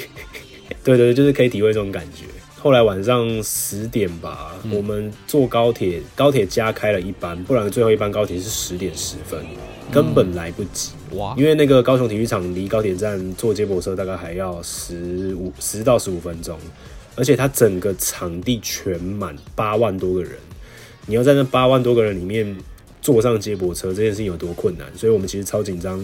对，对对，就是可以体会这种感觉。后来晚上十点吧，嗯、我们坐高铁，高铁加开了一班，不然最后一班高铁是十点十分，根本来不及。哇、嗯！因为那个高雄体育场离高铁站坐接驳车大概还要十五十到十五分钟。而且它整个场地全满，八万多个人，你要在那八万多个人里面坐上接驳车，这件事情有多困难？所以我们其实超紧张，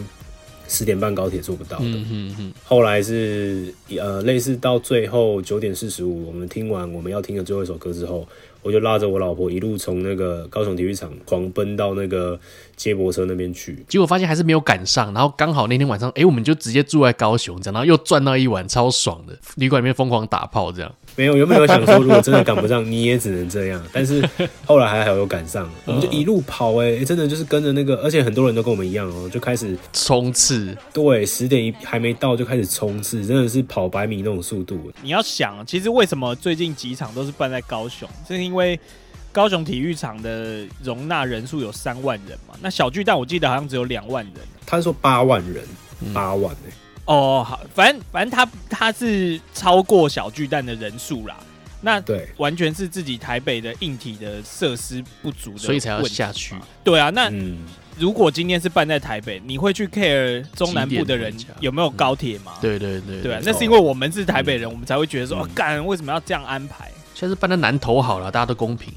十点半高铁做不到的。嗯嗯嗯。后来是呃，类似到最后九点四十五，我们听完我们要听的最后一首歌之后，我就拉着我老婆一路从那个高雄体育场狂奔到那个接驳车那边去，结果发现还是没有赶上，然后刚好那天晚上，哎、欸，我们就直接住在高雄，这样，然后又赚到一晚，超爽的，旅馆里面疯狂打炮，这样。没有，有没有想说，如果真的赶不上，你也只能这样。但是 [laughs] 后来还好有赶上，我们就一路跑、欸，哎、欸，真的就是跟着那个，而且很多人都跟我们一样哦、喔，就开始冲刺。对，十点一还没到就开始冲刺，真的是跑百米那种速度。你要想，其实为什么最近几场都是办在高雄？是因为高雄体育场的容纳人数有三万人嘛？那小巨蛋我记得好像只有两万人。他说八万人，八万哎、欸。哦，好，反正反正他他是超过小巨蛋的人数啦，那对，完全是自己台北的硬体的设施不足的，所以才要下去。对啊，那、嗯、如果今天是办在台北，你会去 care 中南部的人有没有高铁吗？对对对，对啊，那是因为我们是台北人，嗯、我们才会觉得说，干、为什么要这样安排？现在是办在南投好了，大家都公平。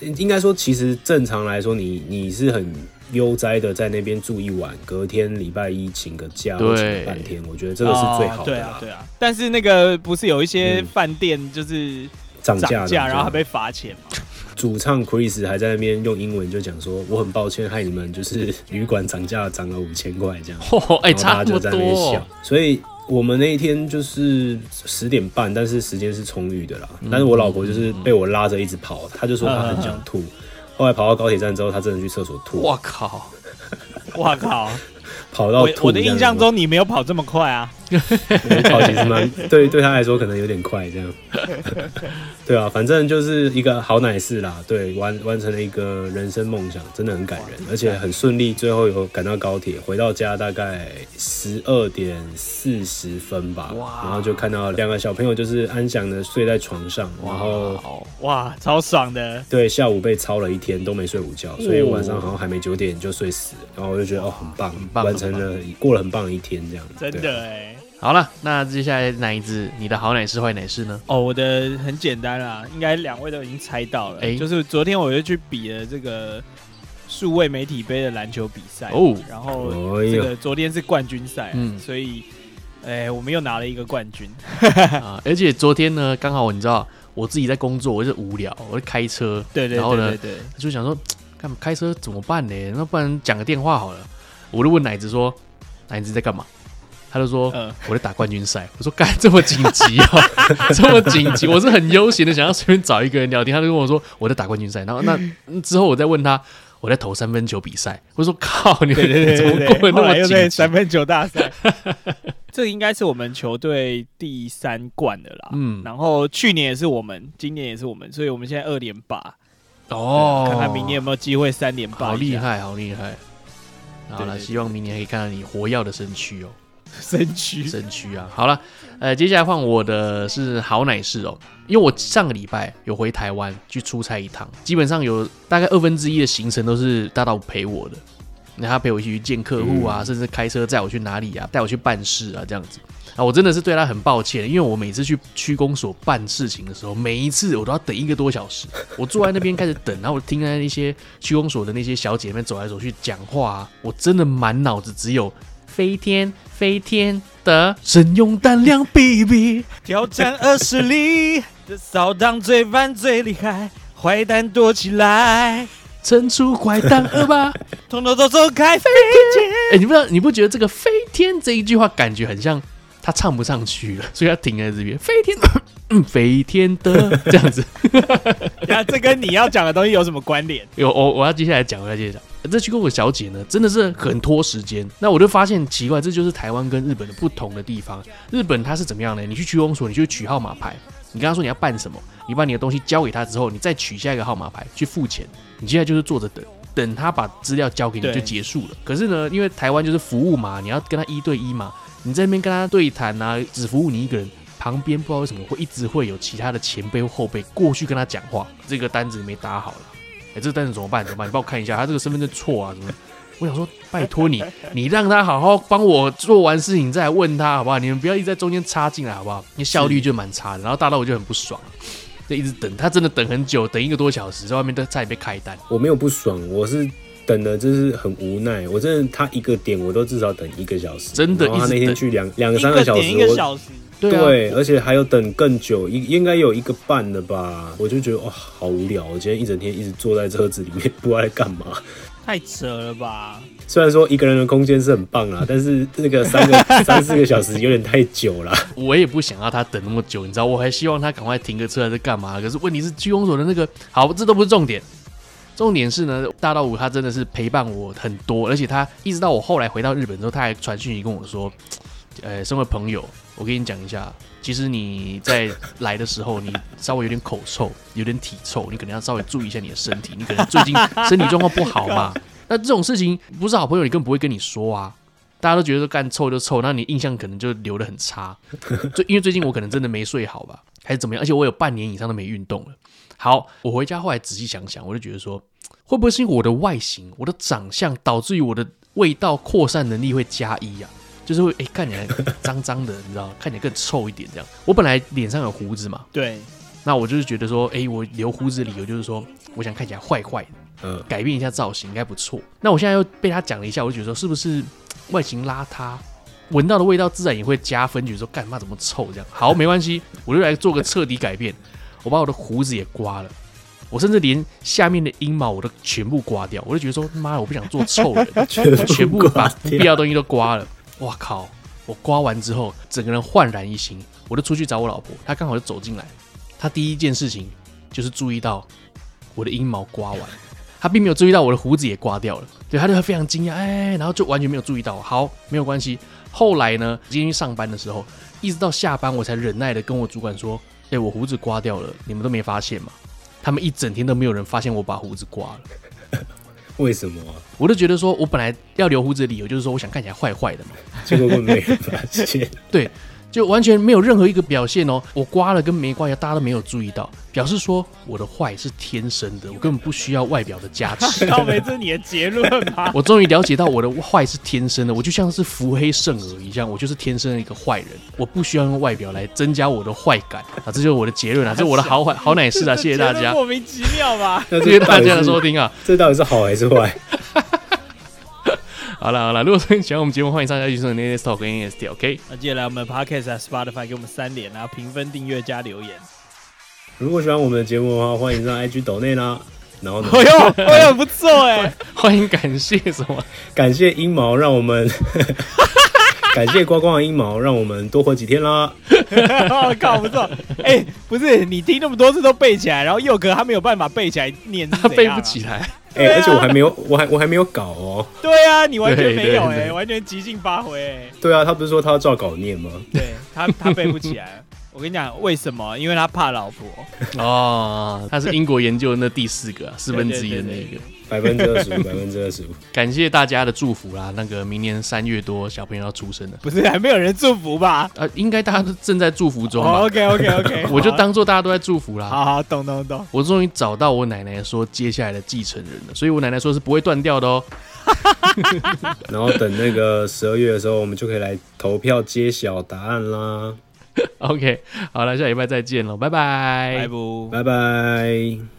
[laughs] 应该说，其实正常来说，你你是很。悠哉的在那边住一晚，隔天礼拜一请个假，请个半天，我觉得这个是最好的。对啊，对啊。但是那个不是有一些饭店就是涨价，然后还被罚钱吗？主唱 Chris 还在那边用英文就讲说：“我很抱歉害你们，就是旅馆涨价涨了五千块这样。[laughs] ”哎，大家就在那边笑。所以我们那一天就是十点半，但是时间是充裕的啦。但是我老婆就是被我拉着一直跑，她就说她很想吐。后来跑到高铁站之后，他真的去厕所吐。我靠！我靠！[laughs] 跑到吐。我的印象中你没有跑这么快啊？跑其实蛮对，对他来说可能有点快这样。[laughs] 对啊，反正就是一个好奶事啦。对，完完成了一个人生梦想，真的很感人，而且很顺利。最后有赶到高铁，回到家大概十二点四十分吧。然后就看到两个小朋友就是安详的睡在床上，然后哇，超爽的。对，下午被操了一天都没睡午觉，所以晚上好像还没九点就睡死了。然后我就觉得哦，很棒，很棒，完成了，过了很棒的一天，这样。真的哎。好了，那接下来哪一支？你的好奶是坏奶是呢？哦，我的很简单啦，应该两位都已经猜到了。哎、欸，就是昨天我就去比了这个数位媒体杯的篮球比赛哦，然后这个昨天是冠军赛，嗯，所以哎、欸，我们又拿了一个冠军 [laughs] 啊！而且昨天呢，刚好你知道我自己在工作，我就无聊，我就开车，对对对对对，然后呢，就想说干嘛开车怎么办呢？那不然讲个电话好了，我就问奶子说，奶子在干嘛？他就说：“我在打冠军赛。”我说：“干这么紧急啊，[laughs] 这么紧急！我是很悠闲的，想要随便找一个人聊天。”他就跟我说：“我在打冠军赛。”然后那 [laughs] 之后我再问他：“我在投三分球比赛。”我说：“靠，你怎么过得那么紧？三分球大赛，[laughs] 这应该是我们球队第三冠的啦。嗯，然后去年也是我们，今年也是我们，所以我们现在二连霸。哦，看看明年有没有机会三连霸？好厉害，好厉害！好了，希望明年可以看到你活跃的身躯哦。” [laughs] 身躯，身躯啊！好了，呃，接下来换我的是好奶事哦，因为我上个礼拜有回台湾去出差一趟，基本上有大概二分之一的行程都是大道陪我的，那他陪我一起去见客户啊，嗯、甚至开车载我去哪里啊，带我去办事啊，这样子。啊，我真的是对他很抱歉，因为我每次去区公所办事情的时候，每一次我都要等一个多小时，我坐在那边开始等，然后我听那一些区公所的那些小姐妹走来走去讲话啊，我真的满脑子只有。飞天飞天的，神勇胆量比比，挑战二十里的扫荡罪犯最厉害，坏蛋躲起来，惩处坏蛋恶霸，[laughs] 统统都走开飞天。[laughs] 哎、欸，你不知道，你不觉得这个飞天这一句话感觉很像他唱不上去了，所以他停在这边飞天。[laughs] 嗯，飞天的这样子，那这跟你要讲的东西有什么关联？有，我我要接下来讲，我要接着讲。这区公所小姐呢，真的是很拖时间。那我就发现奇怪，这就是台湾跟日本的不同的地方。日本它是怎么样呢？你去区公所，你去取号码牌，你跟他说你要办什么，你把你的东西交给他之后，你再取下一个号码牌去付钱，你接下来就是坐着等，等他把资料交给你就结束了。可是呢，因为台湾就是服务嘛，你要跟他一对一嘛，你在那边跟他对谈啊，只服务你一个人。旁边不知道为什么会一直会有其他的前辈或后辈过去跟他讲话，这个单子没打好了，这个单子怎么办？怎么办？你帮我看一下，他这个身份证错啊？什么？[laughs] 我想说，拜托你，你让他好好帮我做完事情再来问他，好不好？你们不要一直在中间插进来，好不好？因为效率就蛮差的。然后大到我就很不爽，就一直等他，真的等很久，等一个多小时，在外面都差点被开单。我没有不爽，我是等的，就是很无奈。我真的他一个点我都至少等一个小时，真的。他那天去两两个三个小时，我。对，啊、对，而且还要等更久，应应该有一个半了吧？我就觉得哇，好无聊！我今天一整天一直坐在车子里面，不知道在干嘛，太扯了吧？虽然说一个人的空间是很棒啦，但是那个三个 [laughs] 三四个小时有点太久了。我也不想要他等那么久，你知道，我还希望他赶快停个车还是干嘛？可是问题是居公所的那个，好，这都不是重点，重点是呢，大道五他真的是陪伴我很多，而且他一直到我后来回到日本之后，他还传讯息跟我说。呃，身为朋友，我跟你讲一下，其实你在来的时候，你稍微有点口臭，有点体臭，你可能要稍微注意一下你的身体，你可能最近 [laughs] 身体状况不好嘛。那这种事情不是好朋友，你根本不会跟你说啊。大家都觉得说干臭就臭，那你印象可能就留得很差。最因为最近我可能真的没睡好吧，还是怎么样？而且我有半年以上都没运动了。好，我回家后来仔细想想，我就觉得说，会不会是因为我的外形、我的长相，导致于我的味道扩散能力会加一啊？就是会哎、欸，看起来脏脏的，你知道，看起来更臭一点这样。我本来脸上有胡子嘛，对，那我就是觉得说，哎、欸，我留胡子的理由就是说，我想看起来坏坏的，嗯，改变一下造型应该不错。那我现在又被他讲了一下，我就觉得说，是不是外形邋遢，闻到的味道自然也会加分，觉得说干嘛怎么臭这样？好，没关系，我就来做个彻底改变，我把我的胡子也刮了，我甚至连下面的阴毛我都全部刮掉，我就觉得说，妈，我不想做臭人，我全部把不必要的东西都刮了。哇靠！我刮完之后，整个人焕然一新。我就出去找我老婆，她刚好就走进来。她第一件事情就是注意到我的阴毛刮完，[laughs] 她并没有注意到我的胡子也刮掉了，对，她就非常惊讶，哎，然后就完全没有注意到。好，没有关系。后来呢，今天去上班的时候，一直到下班，我才忍耐的跟我主管说，哎，我胡子刮掉了，你们都没发现吗？他们一整天都没有人发现我把胡子刮了。为什么啊？我都觉得说我本来要留胡子的理由就是说我想看起来坏坏的嘛，结果我没有发现。对。就完全没有任何一个表现哦，我刮了跟没刮一样，大家都没有注意到，表示说我的坏是天生的，我根本不需要外表的加持。老梅，这是你的结论吗？我终于了解到我的坏是天生的，我就像是伏黑圣儿一样，我就是天生的一个坏人，我不需要用外表来增加我的坏感啊！这就是我的结论啊，这是我的好坏 [laughs] 好奶事啊！谢谢大家，莫名其妙吧？谢谢大家的收听啊！这到底是好还是坏？好了好了，如果说你喜欢我们节目，欢迎上下去收听 NS Talk 跟 NST，OK？那接下来我们 Podcast 啊，Spotify 给我们三连，然后评分、订阅加留言。如果喜欢我们的节目的话，欢迎上 IG 抖内啦。然后呢？哎呦，哎呦，不错哎！[laughs] 欢迎感谢什么？感谢阴毛，让我们 [laughs] 感谢光光的阴毛，让我们多活几天啦。[laughs] 靠，不错。哎，不是你听那么多次都背起来，然后佑哥他没有办法背起来念，他背不起来。哎、欸，而且我还没有，我还我还没有搞哦。对啊，你完全没有哎、欸，完全即兴发挥哎。对啊，他不是说他要照稿念吗？对他，他背不起来。[laughs] 我跟你讲，为什么？因为他怕老婆。哦，他是英国研究的那第四个四分之一的那个。百分之二十五，百分之二十五。[laughs] 感谢大家的祝福啦！那个明年三月多小朋友要出生了，不是还没有人祝福吧？呃，应该大家都正在祝福中吧。[laughs] Oh, OK OK OK，我就当做大家都在祝福啦。好好，懂懂懂。我终于找到我奶奶说接下来的继承人了，所以我奶奶说是不会断掉的哦。[laughs] 然后等那个十二月的时候，我们就可以来投票揭晓答案啦。OK，好了，下礼拜再见喽，拜拜，拜不，拜拜。